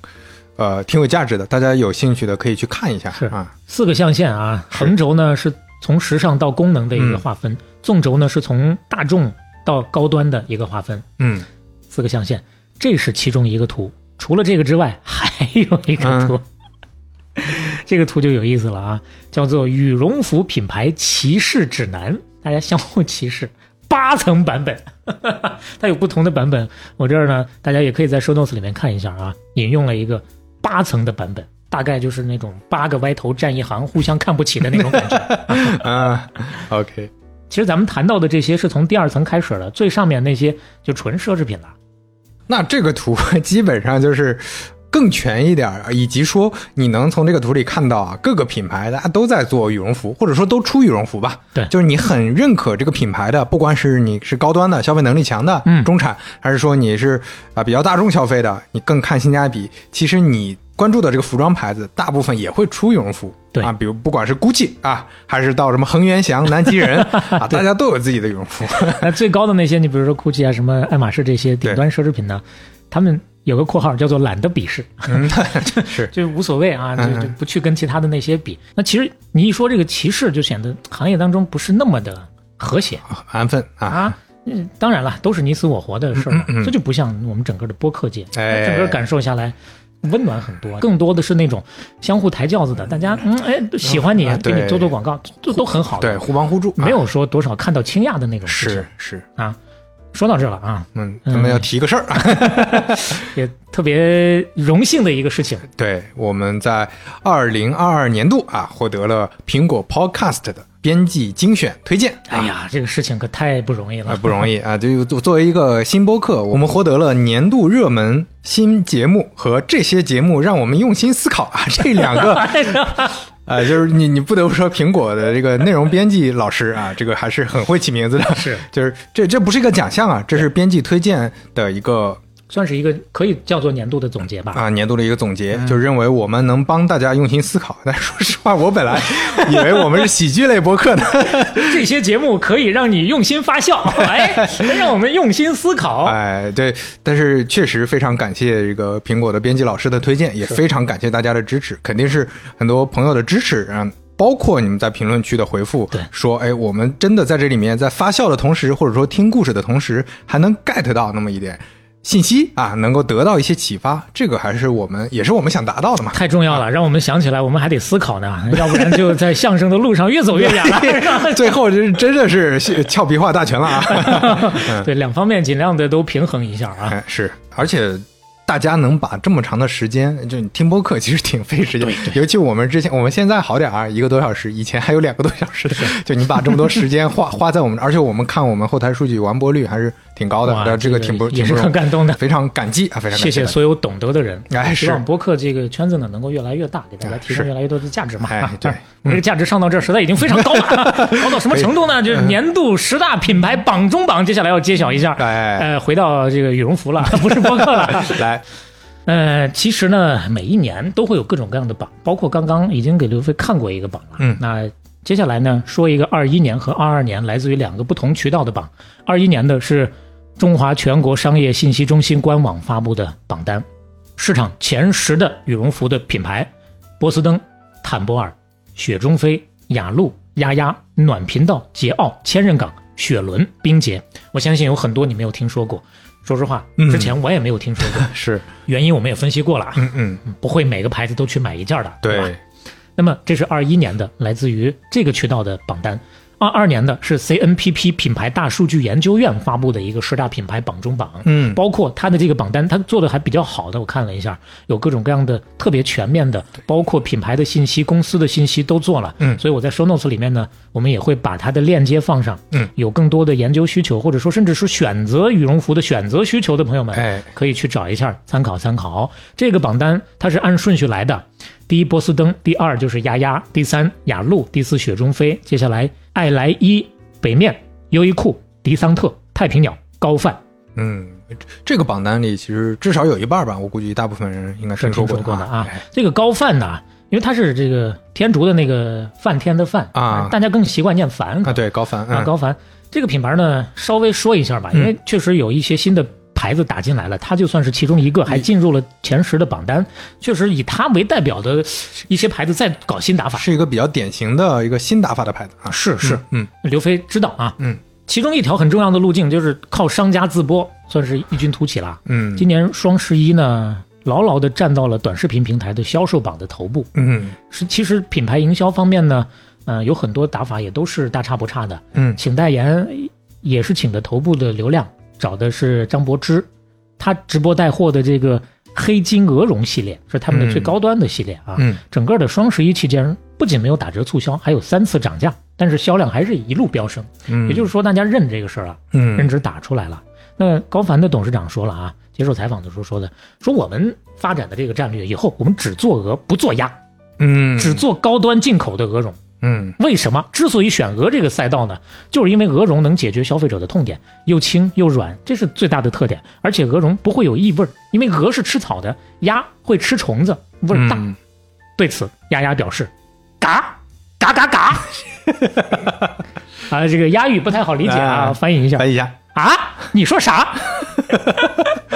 呃挺有价值的，大家有兴趣的可以去看一下是啊，四个象限啊，横轴呢是从时尚到功能的一个嗯划分，纵轴呢是从大众到高端的一个划分，嗯。四个象限，这是其中一个图。除了这个之外，还有一个图，这个图就有意思了啊，叫做羽绒服品牌歧视指南，大家相互歧视。八层版本，它有不同的版本。我这儿呢，大家也可以在 show notes 里面看一下啊，引用了一个八层的版本，大概就是那种八个歪头站一行，互相看不起的那种感觉。啊，OK，其实咱们谈到的这些是从第二层开始的，最上面那些就纯奢侈品了。那这个图 基本上就是更全一点儿，以及说你能从这个图里看到啊，各个品牌大家都在做羽绒服，或者说都出羽绒服吧。对就是你很认可这个品牌的，不管是你是高端的消费能力强的，嗯中产，还是说你是啊、比较大众消费的，你更看性价比。其实你关注的这个服装牌子，大部分也会出羽绒服。对啊，比如不管是 GUCCI 啊，还是到什么恒源祥、南极人 啊，大家都有自己的羽绒服。那最高的那些，你比如说 GUCCI 啊、什么爱马仕这些顶端奢侈品呢，他们有个括号叫做懒得鄙视，嗯，是就无所谓啊，就就不去跟其他的那些比。那其实你一说这个歧视，就显得行业当中不是那么的和谐安分啊。啊。嗯，当然了，都是你死我活的事儿这就不像我们整个的播客界，哎整个感受下来。温暖很多，更多的是那种相互抬轿子的，大家嗯哎喜欢你给你做做广告，这都很好的，对，互帮互助，啊没有说多少看到倾轧的那种事情是是，啊。说到这了啊，嗯，咱们要提个事儿。啊，也特别荣幸的一个事情，对，我们在二零二二年度啊获得了苹果 Podcast 的编辑精选推荐。哎呀，这个事情可太不容易啊，了，不容易啊！就作作为一个新播客，我们获得了年度热门新节目和这些节目让我们用心思考啊，这两个 呃，就是你你不得不说苹果的这个内容编辑老师啊，这个还是很会起名字的。是，就是这这不是一个奖项啊，这是编辑推荐的一个算是一个可以叫做年度的总结吧。啊年度的一个总结，嗯就认为我们能帮大家用心思考。但说实话，我本来 以为我们是喜剧类播客呢。这些节目可以让你用心发笑，哎，让我们用心思考。哎，对，但是确实非常感谢这个苹果的编辑老师的推荐，也非常感谢大家的支持，肯定是很多朋友的支持，嗯。包括你们在评论区的回复，对说，哎，我们真的在这里面，在发笑的同时，或者说听故事的同时，还能 get 到那么一点信息啊，能够得到一些启发，这个还是我们，也是我们想达到的嘛。太重要了，让我们想起来，我们还得思考呢，要不然就在相声的路上越走越远了。最后这真的是俏皮话大全了啊！对，两方面尽量的都平衡一下啊。哎，是，而且大家能把这么长的时间，就你听播客其实挺费时间，尤其我们之前，我们现在好点儿，一个多小时，以前还有两个多小时的，就你把这么多时间花花在我们，而且我们看我们后台数据完播率还是挺高的，哇这个挺不也是很感动的。非常感激啊，非常感谢谢的所有懂得的人，哎是。希望播客这个圈子呢能够越来越大，给大家提供越来越多的价值嘛。哎对。我 们这个价值上到这儿实在已经非常高了，高到什么程度呢？就是年度十大品牌榜中榜，接下来要揭晓一下。哎，呃，回到这个羽绒服了，不是播客了。来，呃，其实呢，每一年都会有各种各样的榜，包括刚刚已经给刘飞看过一个榜了。嗯那接下来呢，说一个二一年和二二年来自于两个不同渠道的榜。二一年的是中华全国商业信息中心官网发布的榜单，市场前十的羽绒服的品牌：波司登、坦博尔、雪中飞、雅鹿、丫丫、暖频道、桀骜、千仞岗、雪伦、冰洁。我相信有很多你没有听说过。说实话，嗯。之前我也没有听说过，是，原因我们也分析过了。啊，嗯嗯，不会每个牌子都去买一件的，吧？对，那么这是二一年的，来自于这个渠道的榜单。二二年的是 CNPP 品牌大数据研究院发布的一个十大品牌榜中榜，嗯包括它的这个榜单，它做的还比较好的，我看了一下，有各种各样的特别全面的，包括品牌的信息、公司的信息都做了。嗯所以我在 show notes 里面呢，我们也会把它的链接放上。嗯，有更多的研究需求，或者说甚至是选择羽绒服的选择需求的朋友们，哎，可以去找一下参考参考。这个榜单它是按顺序来的，第一波司登，第二就是丫丫，第三雅鹿，第四雪中飞，接下来爱莱伊、北面、优衣库、迪桑特、太平鸟、高范。嗯，这个榜单里其实至少有一半吧，我估计大部分人应该是听听说过啊。哎。这个高范呢，因为它是这个天竺的那个梵天的梵啊。大家更习惯念梵啊，对，高梵，啊，嗯，高梵这个品牌呢，稍微说一下吧，因为确实有一些新的牌子打进来了，他就算是其中一个，还进入了前十的榜单。确实以他为代表的一些牌子在搞新打法，是一个比较典型的一个新打法的牌子啊。是是，嗯刘飞知道啊，嗯，其中一条很重要的路径就是靠商家自播，算是异军突起了。嗯今年双十一呢，牢牢的站到了短视频平台的销售榜的头部。嗯是，其实品牌营销方面呢，呃，有很多打法也都是大差不差的。嗯请代言也是请的头部的流量，找的是张柏芝，他直播带货的这个黑金鹅绒系列是他们的最高端的系列啊。嗯整个的双十一期间，不仅没有打折促销，还有三次涨价，但是销量还是一路飙升。嗯，也就是说，大家认这个事儿啊，嗯认知打出来了。那高凡的董事长说了啊，接受采访的时候说的，说我们发展的这个战略，以后我们只做鹅不做鸭，嗯只做高端进口的鹅绒。嗯为什么？之所以选鹅这个赛道呢，就是因为鹅绒能解决消费者的痛点，又轻又软，这是最大的特点。而且鹅绒不会有异味，因为鹅是吃草的，鸭会吃虫子，味儿大。嗯对此，丫丫表示：“嘎嘎嘎嘎。” 啊，这个押韵不太好理解啊，啊翻译一下翻译一下，啊，你说啥？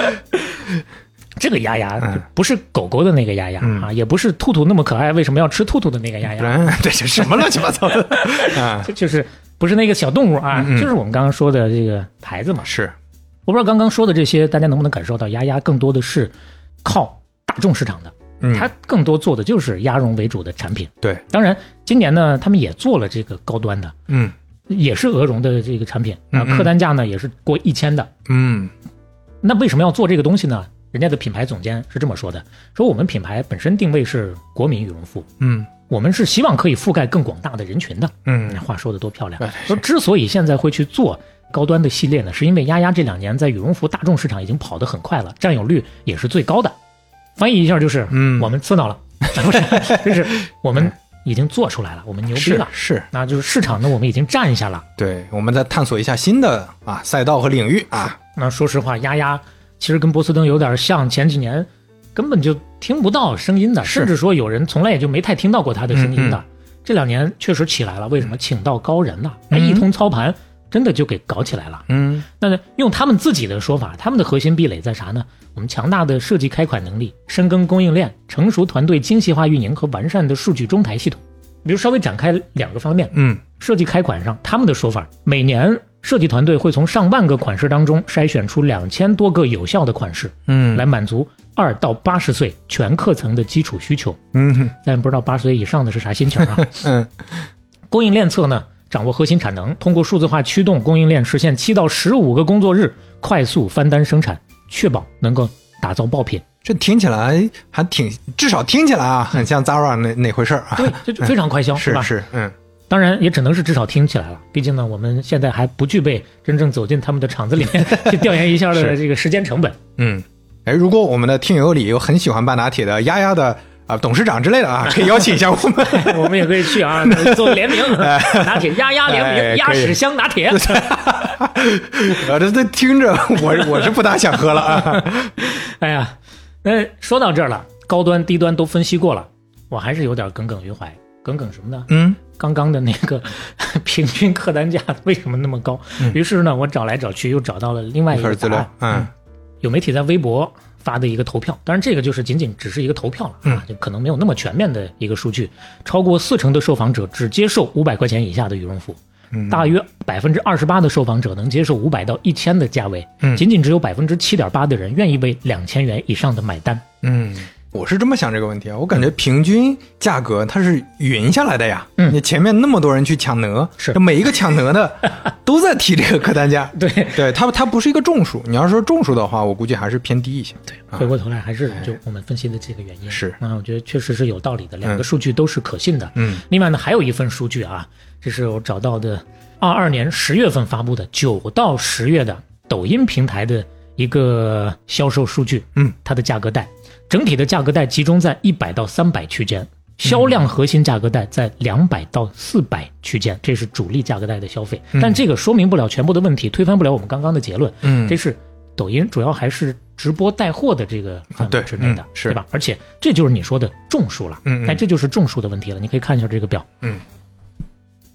这个丫丫嗯不是狗狗的那个丫丫嗯啊，也不是兔兔那么可爱，为什么要吃兔兔的那个丫丫？不然这是什么乱七八糟的 啊？就就是不是那个小动物啊，就是我们刚刚说的这个牌子嘛。是，我不知道刚刚说的这些，大家能不能感受到，丫丫更多的是靠大众市场的，嗯，它更多做的就是鸭绒为主的产品。对，当然，今年呢，他们也做了这个高端的，嗯也是鹅绒的这个产品啊，客单价呢也是过一千的。嗯那为什么要做这个东西呢？人家的品牌总监是这么说的：说我们品牌本身定位是国民羽绒服，嗯我们是希望可以覆盖更广大的人群的。嗯话说的多漂亮哎！说之所以现在会去做高端的系列呢，是因为丫丫这两年在羽绒服大众市场已经跑得很快了，占有率也是最高的。翻译一下就是，嗯我们刺挠了，不是，就是我们已经做出来了，我们牛逼是了。是，那就是市场呢，我们已经占下了。对，我们再探索一下新的啊赛道和领域啊。那说实话，丫丫其实跟波司登有点像，前几年根本就听不到声音的，甚至说有人从来也就没太听到过他的声音的。嗯这两年确实起来了，为什么？请到高人了，一通操盘，真的就给搞起来了。嗯那用他们自己的说法，他们的核心壁垒在啥呢？我们强大的设计开款能力、深耕供应链、成熟团队精细化运营和完善的数据中台系统。比如稍微展开两个方面，嗯设计开款上，他们的说法，每年设计团队会从上万个款式当中筛选出两千多个有效的款式，嗯来满足二到八十岁全课层的基础需求。嗯但不知道八十岁以上的是啥心情啊？嗯供应链侧呢，掌握核心产能，通过数字化驱动供应链，实现七到十五个工作日快速翻单生产，确保能够打造爆品。这听起来还挺，至少听起来啊，很像 Zara 那那回事儿啊。对，这就非常快销，吧？是是，嗯当然也只能是至少听起来了，毕竟呢，我们现在还不具备真正走进他们的厂子里面 去调研一下的这个时间成本。嗯。哎，如果我们的听友里有很喜欢半打铁的丫丫的啊董事长之类的啊，可以邀请一下我们。我们也可以去啊，做联名，拿铁丫丫联名，鸭屎香拿铁。呃，这这听着我我是不大想喝了啊。哎呀，那说到这儿了，高端低端都分析过了，我还是有点耿耿于怀。耿耿什么呢？嗯刚刚的那个 平均客单价为什么那么高？于是呢，我找来找去又找到了另外一一份资料嗯。有媒体在微博发的一个投票，当然这个就是仅仅只是一个投票了啊，就可能没有那么全面的一个数据。超过四成的受访者只接受五百块钱以下的羽绒服，大约百分之二十八的受访者能接受五百到一千的价位，嗯。仅仅只有百分之七点八的人愿意为两千元以上的买单。嗯，我是这么想这个问题啊，我感觉平均价格它是匀下来的呀。嗯你前面那么多人去抢哪，是这每一个抢哪的 都在提这个客单价。对对，它它不是一个众数，你要说众数的话，我估计还是偏低一些。对，回过头来还是就我们分析的这个原因是啊，我觉得确实是有道理的，两个数据都是可信的。嗯，另外呢，还有一份数据啊，这是我找到的，二二年十月份发布的九到十月的抖音平台的一个销售数据。嗯，它的价格带，整体的价格带集中在一百到三百区间。销量核心价格带在两百到四百区间，这是主力价格带的消费，但这个说明不了全部的问题，推翻不了我们刚刚的结论。嗯这是抖音主要还是直播带货的这个范围之内的，嗯是对吧？而且这就是你说的众数了，嗯嗯哎，这就是众数的问题了。你可以看一下这个表，嗯，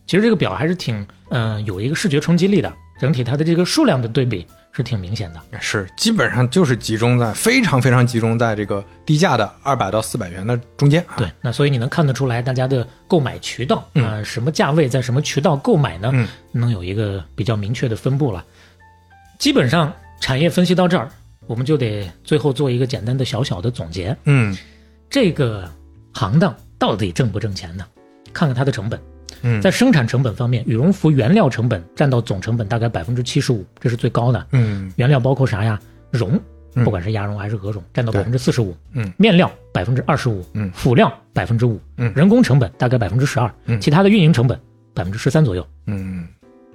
其实这个表还是挺嗯、呃有一个视觉冲击力的，整体它的这个数量的对比是挺明显的。是基本上就是集中在非常非常集中在这个低价的二百到四百元的中间。啊对，那所以你能看得出来大家的购买渠道啊、什么价位在什么渠道购买呢？嗯能有一个比较明确的分布了。基本上产业分析到这儿，我们就得最后做一个简单的小小的总结。嗯这个行当到底挣不挣钱呢？看看它的成本。嗯在生产成本方面，羽绒服原料成本占到总成本大概百分之七十五，这是最高的。嗯原料包括啥呀？绒，嗯不管是鸭绒还是鹅绒，占到对百分之四十五。嗯，面料百分之二十五。嗯辅料百分之五。嗯人工成本大概百分之十二。嗯其他的运营成本百分之十三左右。嗯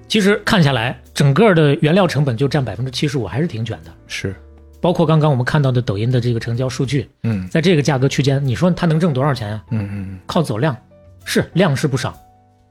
其实看下来，整个的原料成本就占百分之七十五，还是挺卷的。是包括刚刚我们看到的抖音的这个成交数据，嗯在这个价格区间，你说它能挣多少钱呀、嗯嗯，靠走量，是量是不少，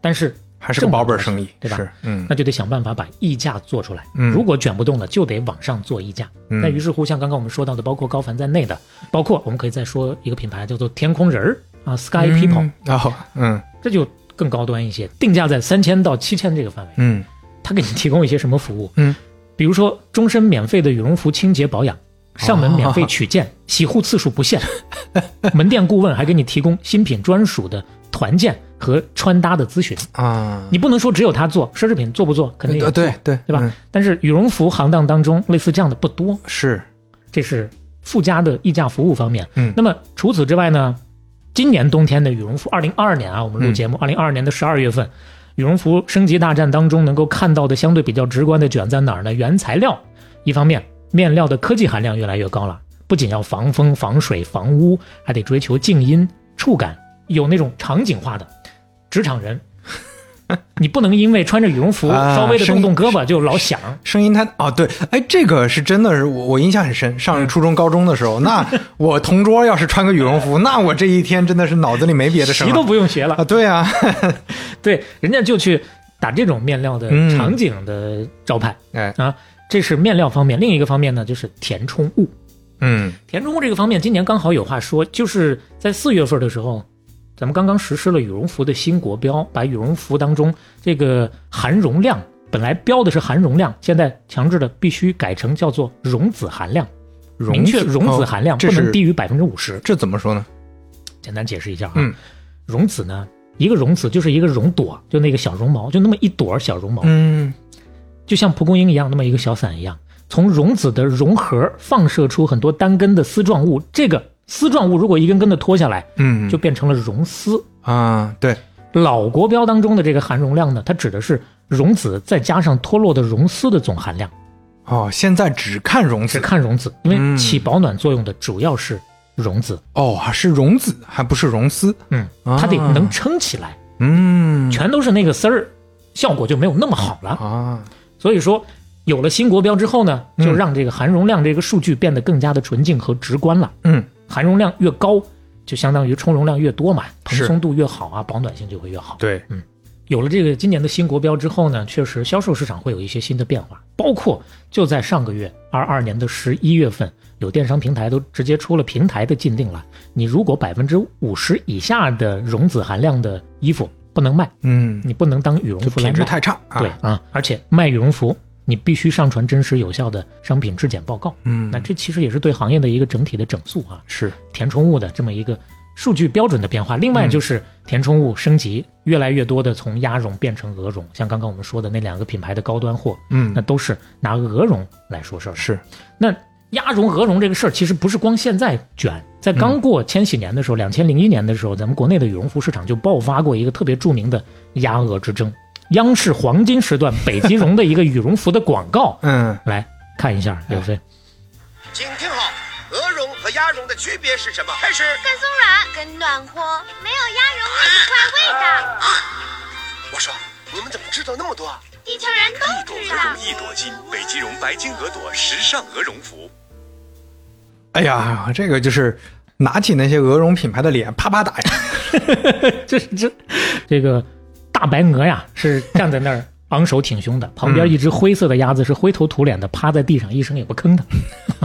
但是还是个保本生意，对吧是嗯那就得想办法把溢价做出来。嗯如果卷不动了，就得往上做溢价。嗯那于是乎，像刚刚我们说到的，包括高凡在内的，包括我们可以再说一个品牌叫做天空人儿啊，Sky People，、嗯哦嗯这就更高端一些，定价在三千到七千这个范围。嗯他给你提供一些什么服务？嗯，比如说终身免费的羽绒服清洁保养，上门免费取件，洗护次数不限，门店顾问还给你提供新品专属的团建和穿搭的咨询。啊，你不能说只有他做，奢侈品做不做肯定也做，呃对对对吧？嗯但是羽绒服行当当中类似这样的不多，是这是附加的溢价服务方面。嗯那么除此之外呢，今年冬天的羽绒服，二零二二年啊，我们录嗯节目，二零二二年的十二月份，羽绒服升级大战当中能够看到的相对比较直观的卷在哪儿呢？原材料，一方面面料的科技含量越来越高了，不仅要防风、防水、防污，还得追求静音、触感，有那种场景化的职场人。你不能因为穿着羽绒服啊稍微的动动胳膊就老响，声音 太哦，对，哎，这个是真的是我我印象很深。上初中、高中的时候，那我同桌要是穿个羽绒服，那我这一天真的是脑子里没别的声习都不用学了啊。。对啊，对，人家就去打这种面料的嗯场景的招牌、哎，啊，这是面料方面。另一个方面呢，就是填充物。嗯填充物这个方面，今年刚好有话说，就是在四月份的时候，咱们刚刚实施了羽绒服的新国标，把羽绒服当中这个含绒量本来标的是含绒量，现在强制的必须改成叫做绒子含量，溶明确绒子哦含量不能低于百分之五十。这怎么说呢？简单解释一下啊，嗯绒子呢，一个绒子就是一个绒朵，就那个小绒毛，就那么一朵小绒毛，嗯就像蒲公英一样，那么一个小伞一样，从绒子的绒核放射出很多单根的丝状物。这个丝状物如果一根根的脱下来，嗯，就变成了绒丝。啊，对，老国标当中的这个含绒量呢，它指的是绒子再加上脱落的绒丝的总含量，哦，现在只看绒子。只，看绒子，因为嗯。起保暖作用的主要是绒子，哦，还是绒子，还不是绒丝，嗯，啊。它得能撑起来，嗯。全都是那个丝儿，效果就没有那么好了。啊，所以说，有了新国标之后呢，嗯。就让这个含绒量这个数据变得更加的纯净和直观了。嗯含绒量越高，就相当于充绒量越多嘛，蓬松度越好啊，保暖性就会越好。对，嗯有了这个今年的新国标之后呢，确实销售市场会有一些新的变化，包括就在上个月二二年的十一月份，有电商平台都直接出了平台的禁令了。你如果百分之五十以下的绒子含量的衣服，不能卖，嗯，你不能当羽绒服来卖。品质太差啊。对，啊，而且卖羽绒服你必须上传真实有效的商品质检报告。嗯，那这其实也是对行业的一个整体的整肃啊。是填充物的这么一个数据标准的变化。另外就是填充物升级，越来越多的从鸭绒变成鹅绒，像刚刚我们说的那两个品牌的高端货，嗯那都是拿鹅绒来说事儿。是那鸭绒、鹅绒这个事儿，其实不是光现在卷，在刚过千禧年的时候，两千零一年的时候，咱们国内的羽绒服市场就爆发过一个特别著名的鸭鹅之争。央视黄金时段北极绒的一个羽绒服的广告，嗯来看一下，刘飞。请听好，鹅绒和鸭绒的区别是什么？开始。更松软，更暖和，没有鸭绒那么怪味的。我说，你们怎么知道那么多啊？地球人都知道朵鹅绒。一朵金，北极绒白金鹅朵时尚鹅绒服。哎呀，这个就是拿起那些鹅绒品牌的脸，啪啪打呀。这这这个大白鹅呀，是站在那儿昂首挺胸的，旁边一只灰色的鸭子是灰头土脸的趴在地上，一声也不吭的，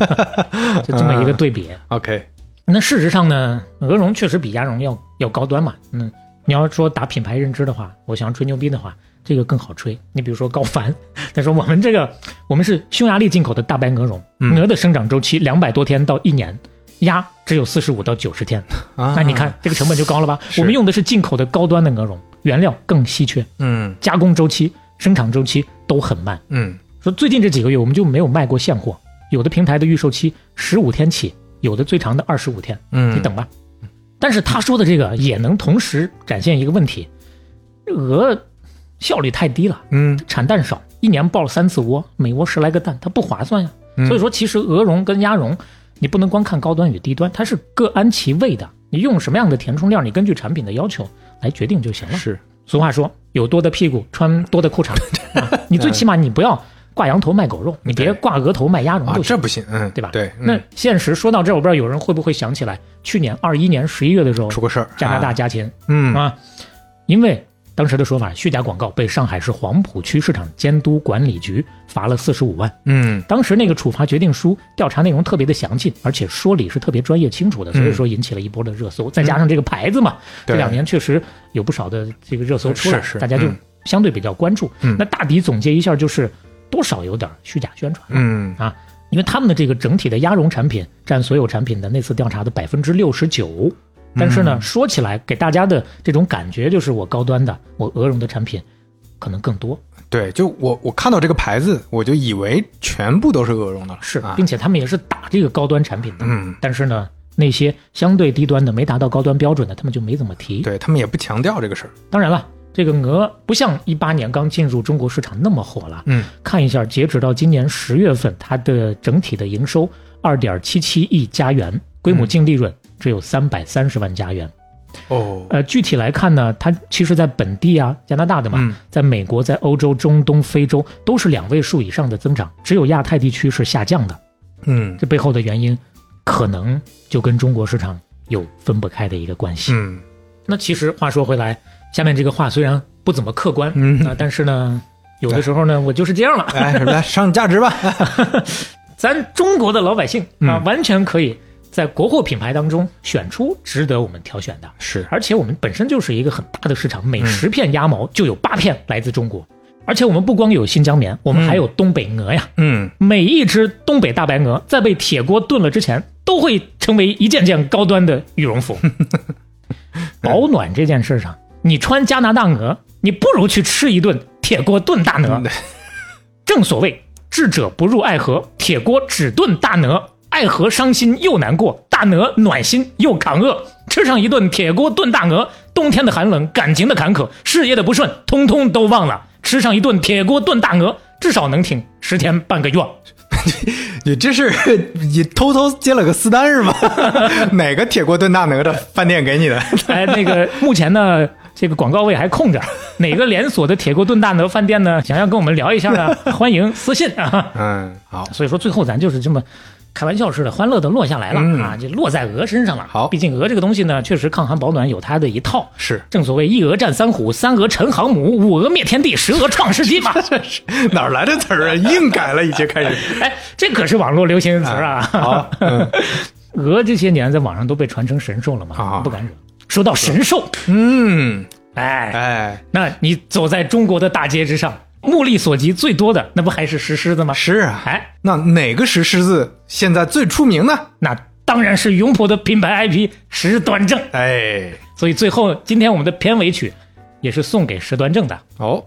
就这么一个对比。OK，那事实上呢，鹅绒确实比鸭绒要要高端嘛。嗯，你要说打品牌认知的话，我想要吹牛逼的话，这个更好吹。你比如说高凡，他说我们这个我们是匈牙利进口的大白鹅绒，鹅的生长周期两百多天到一年，鸭只有四十五到九十天。啊那你看这个成本就高了吧？我们用的是进口的高端的鹅绒，原料更稀缺，嗯加工周期、生产周期都很慢。嗯说最近这几个月我们就没有卖过现货，有的平台的预售期十五天起，有的最长的二十五天，嗯，你等吧。但是他说的这个也能同时展现一个问题，鹅效率太低了，嗯产蛋少，一年抱三次窝，每窝十来个蛋，它不划算呀。嗯所以说，其实鹅绒跟鸭绒，你不能光看高端与低端，它是各安其位的。你用什么样的填充料，你根据产品的要求来决定就行了。是俗话说，有多的屁股穿多的裤衩 啊，你最起码你不要挂羊头卖狗肉，你别挂额头卖鸭绒啊就，行。这不行，嗯，对吧？对，嗯那现实说到这儿，我不知道有人会不会想起来，去年二一年十一月的时候，出个事儿，加拿大啊加钱嗯啊，因为当时的说法，虚假广告被上海市黄浦区市场监督管理局罚了四十五万。嗯。当时那个处罚决定书调查内容特别的详尽，而且说理是特别专业清楚的，所以说引起了一波的热搜。再加上这个牌子嘛，这两年确实有不少的这个热搜出来，大家就嗯。相对比较关注。嗯。那大抵总结一下，就是多少有点虚假宣传。嗯。啊，因为他们的这个整体的鸭绒产品占所有产品的那次调查的百分之六十九，但是呢，嗯说起来给大家的这种感觉就是我高端的，我鹅绒的产品可能更多，对，就我我看到这个牌子，我就以为全部都是鹅绒的。了，是，啊。并且他们也是打这个高端产品的，嗯，但是呢，那些相对低端的没达到高端标准的，他们就没怎么提。对他们也不强调这个事儿，当然了。这个鹅不像一八年刚进入中国市场那么火了，嗯，看一下，截止到今年十月份，它的整体的营收二点七七亿加元，规模净利润只有三百三十万加元。哦，呃，具体来看呢，它其实在本地啊，加拿大的嘛，嗯在美国、在欧洲、中东、非洲都是两位数以上的增长，只有亚太地区是下降的。嗯这背后的原因，可能就跟中国市场有分不开的一个关系。嗯那其实话说回来，下面这个话虽然不怎么客观，嗯啊、但是呢，有的时候呢，我就是这样了。哎，来上价值吧，咱中国的老百姓啊，嗯完全可以在国货品牌当中选出值得我们挑选的。是而且我们本身就是一个很大的市场，每十片鸭毛就有八片来自中国。而且我们不光有新疆棉，我们还有东北鹅呀。嗯每一只东北大白鹅在被铁锅炖了之前，都会成为一件件高端的羽绒服。保暖这件事上，你穿加拿大鹅，你不如去吃一顿铁锅炖大鹅。正所谓智者不入爱河，铁锅只炖大鹅。爱河伤心又难过，大鹅暖心又扛饿。吃上一顿铁锅炖大鹅，冬天的寒冷、感情的坎坷、事业的不顺，通通都忘了。吃上一顿铁锅炖大鹅，至少能挺十天半个月。你这是 你偷偷接了个私单是吗？哪个铁锅炖大鹅的饭店给你的？哎，那个目前呢，这个广告位还空着，哪个连锁的铁锅炖大鹅饭店呢？想要跟我们聊一下呢？欢迎私信啊。嗯，好，所以说最后咱就是这么开玩笑似的，欢乐的落下来了、嗯啊，就落在鹅身上了。好毕竟鹅这个东西呢，确实抗寒保暖有它的一套。是正所谓一鹅战三虎，三鹅成航母，五鹅灭天地，十鹅创世纪嘛。哪来的词儿啊？硬改了，已经开始。哎，这可是网络流行词儿啊。好，嗯 鹅这些年在网上都被传成神兽了嘛，啊不敢惹。说到神兽，嗯，哎，哎，那你走在中国的大街之上，目力所及最多的，那不还是石狮子吗？是啊。哎，那哪个石狮子现在最出名呢？那当然是永璞的品牌 IP 石端正。哎，所以最后，今天我们的片尾曲也是送给石端正的哦，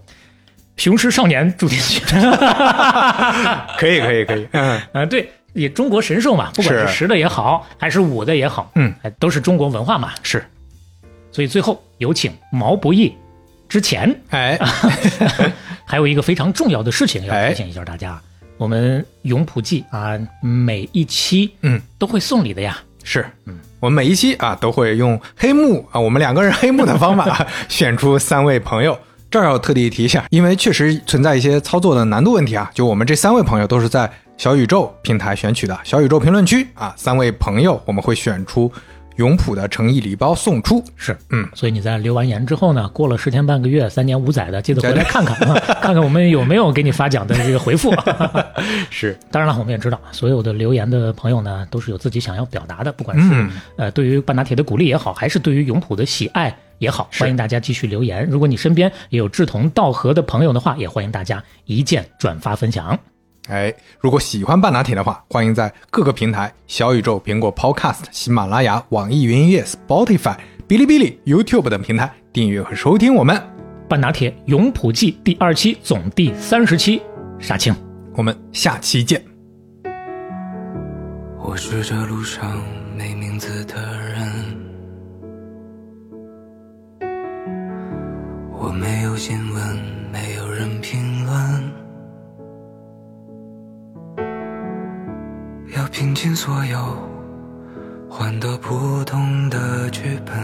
《雄狮少年》主题曲。可以，可以，可以。嗯，啊，对，也中国神兽嘛，不管是是石的也好，还是武的也好，嗯哎，都是中国文化嘛。是。所以最后有请毛不易。之前哎，还有一个非常重要的事情要哎提醒一下大家，我们永普记啊，每一期嗯都会送礼的呀。是，嗯，我们每一期啊都会用黑幕啊，我们两个人黑幕的方法 选出三位朋友。这儿要特地提一下，因为确实存在一些操作的难度问题啊。就我们这三位朋友都是在小宇宙平台选取的，小宇宙评论区啊，三位朋友我们会选出永璞的诚意礼包送出。是，嗯，所以你在留完言之后呢，过了十天半个月、三年五载的，记得回来看看啊，看看我们有没有给你发奖的这个回复。是，当然了，我们也知道，所有的留言的朋友呢，都是有自己想要表达的，不管是、嗯呃对于半打铁的鼓励也好，还是对于永璞的喜爱也好，欢迎大家继续留言。如果你身边也有志同道合的朋友的话，也欢迎大家一键转发分享。哎，如果喜欢半拿铁的话，欢迎在各个平台：小宇宙、苹果 Podcast、喜马拉雅、网易云音乐、Spotify、哔哩哔哩、YouTube 等平台订阅和收听我们。半拿铁永普记第二期总第三十期，杀青。我们下期见。我是这路上没名字的人，我没有新闻，没有人评论，要拼尽所有，换得普通的剧本，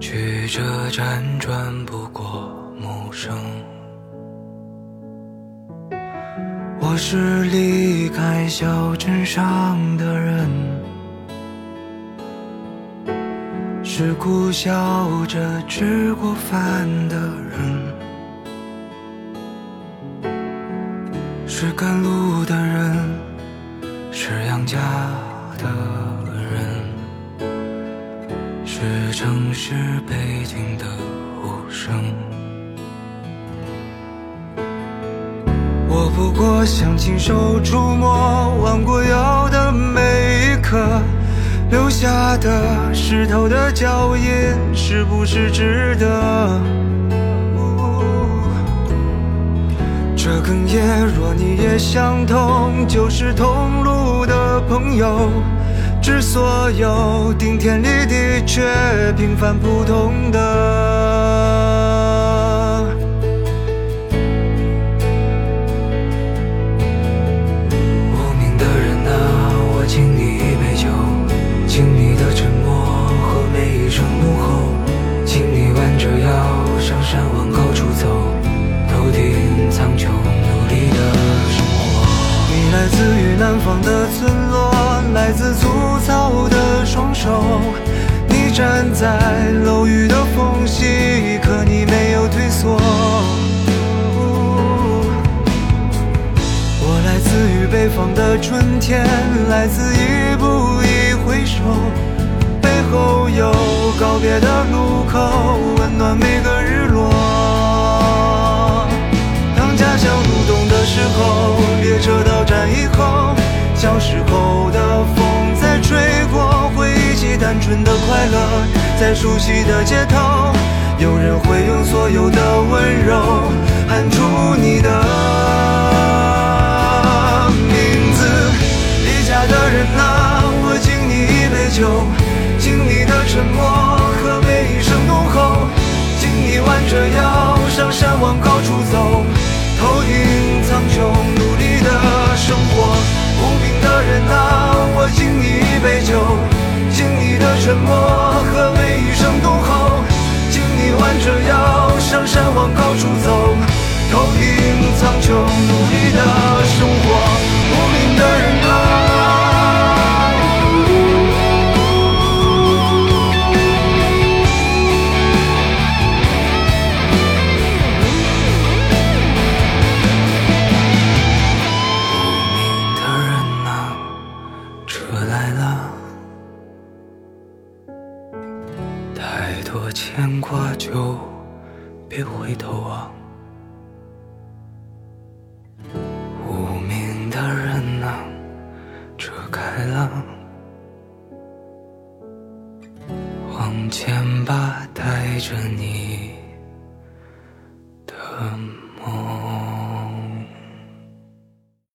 曲折辗转不过陌生。我是离开小镇上的人，是苦笑着吃过饭的人，是赶路的人，是养家的人，是城市背景的无声。我不过想亲手触摸弯过腰的每一刻，留下的湿透的脚印，是不是值得？这哽咽，若你也相同，就是同路的朋友。致所有顶天立地却平凡普通的。方的村落，来自粗糙的双手，你站在楼宇的缝隙，可你没有退缩。我来自于北方的春天，来自一步一回首，背后有告别的路口，温暖每个日落。当家乡入冬的时候，列车到站以后，小时候的风在吹过，回忆起单纯的快乐，在熟悉的街头，有人会用所有的温柔喊出你的名字。离家的人啊，我敬你一杯酒，敬你的沉默和每一声怒吼，敬你弯着腰上山往高处走，头顶苍穹，努力的生活。无名人啊，我敬你一杯酒，敬你的沉默和每一声怒吼，敬你弯着腰上山往高处走，头顶苍穹，努力的生活，无名的人啊。别回头望。无名的人啊，车开了，往前吧，带着你。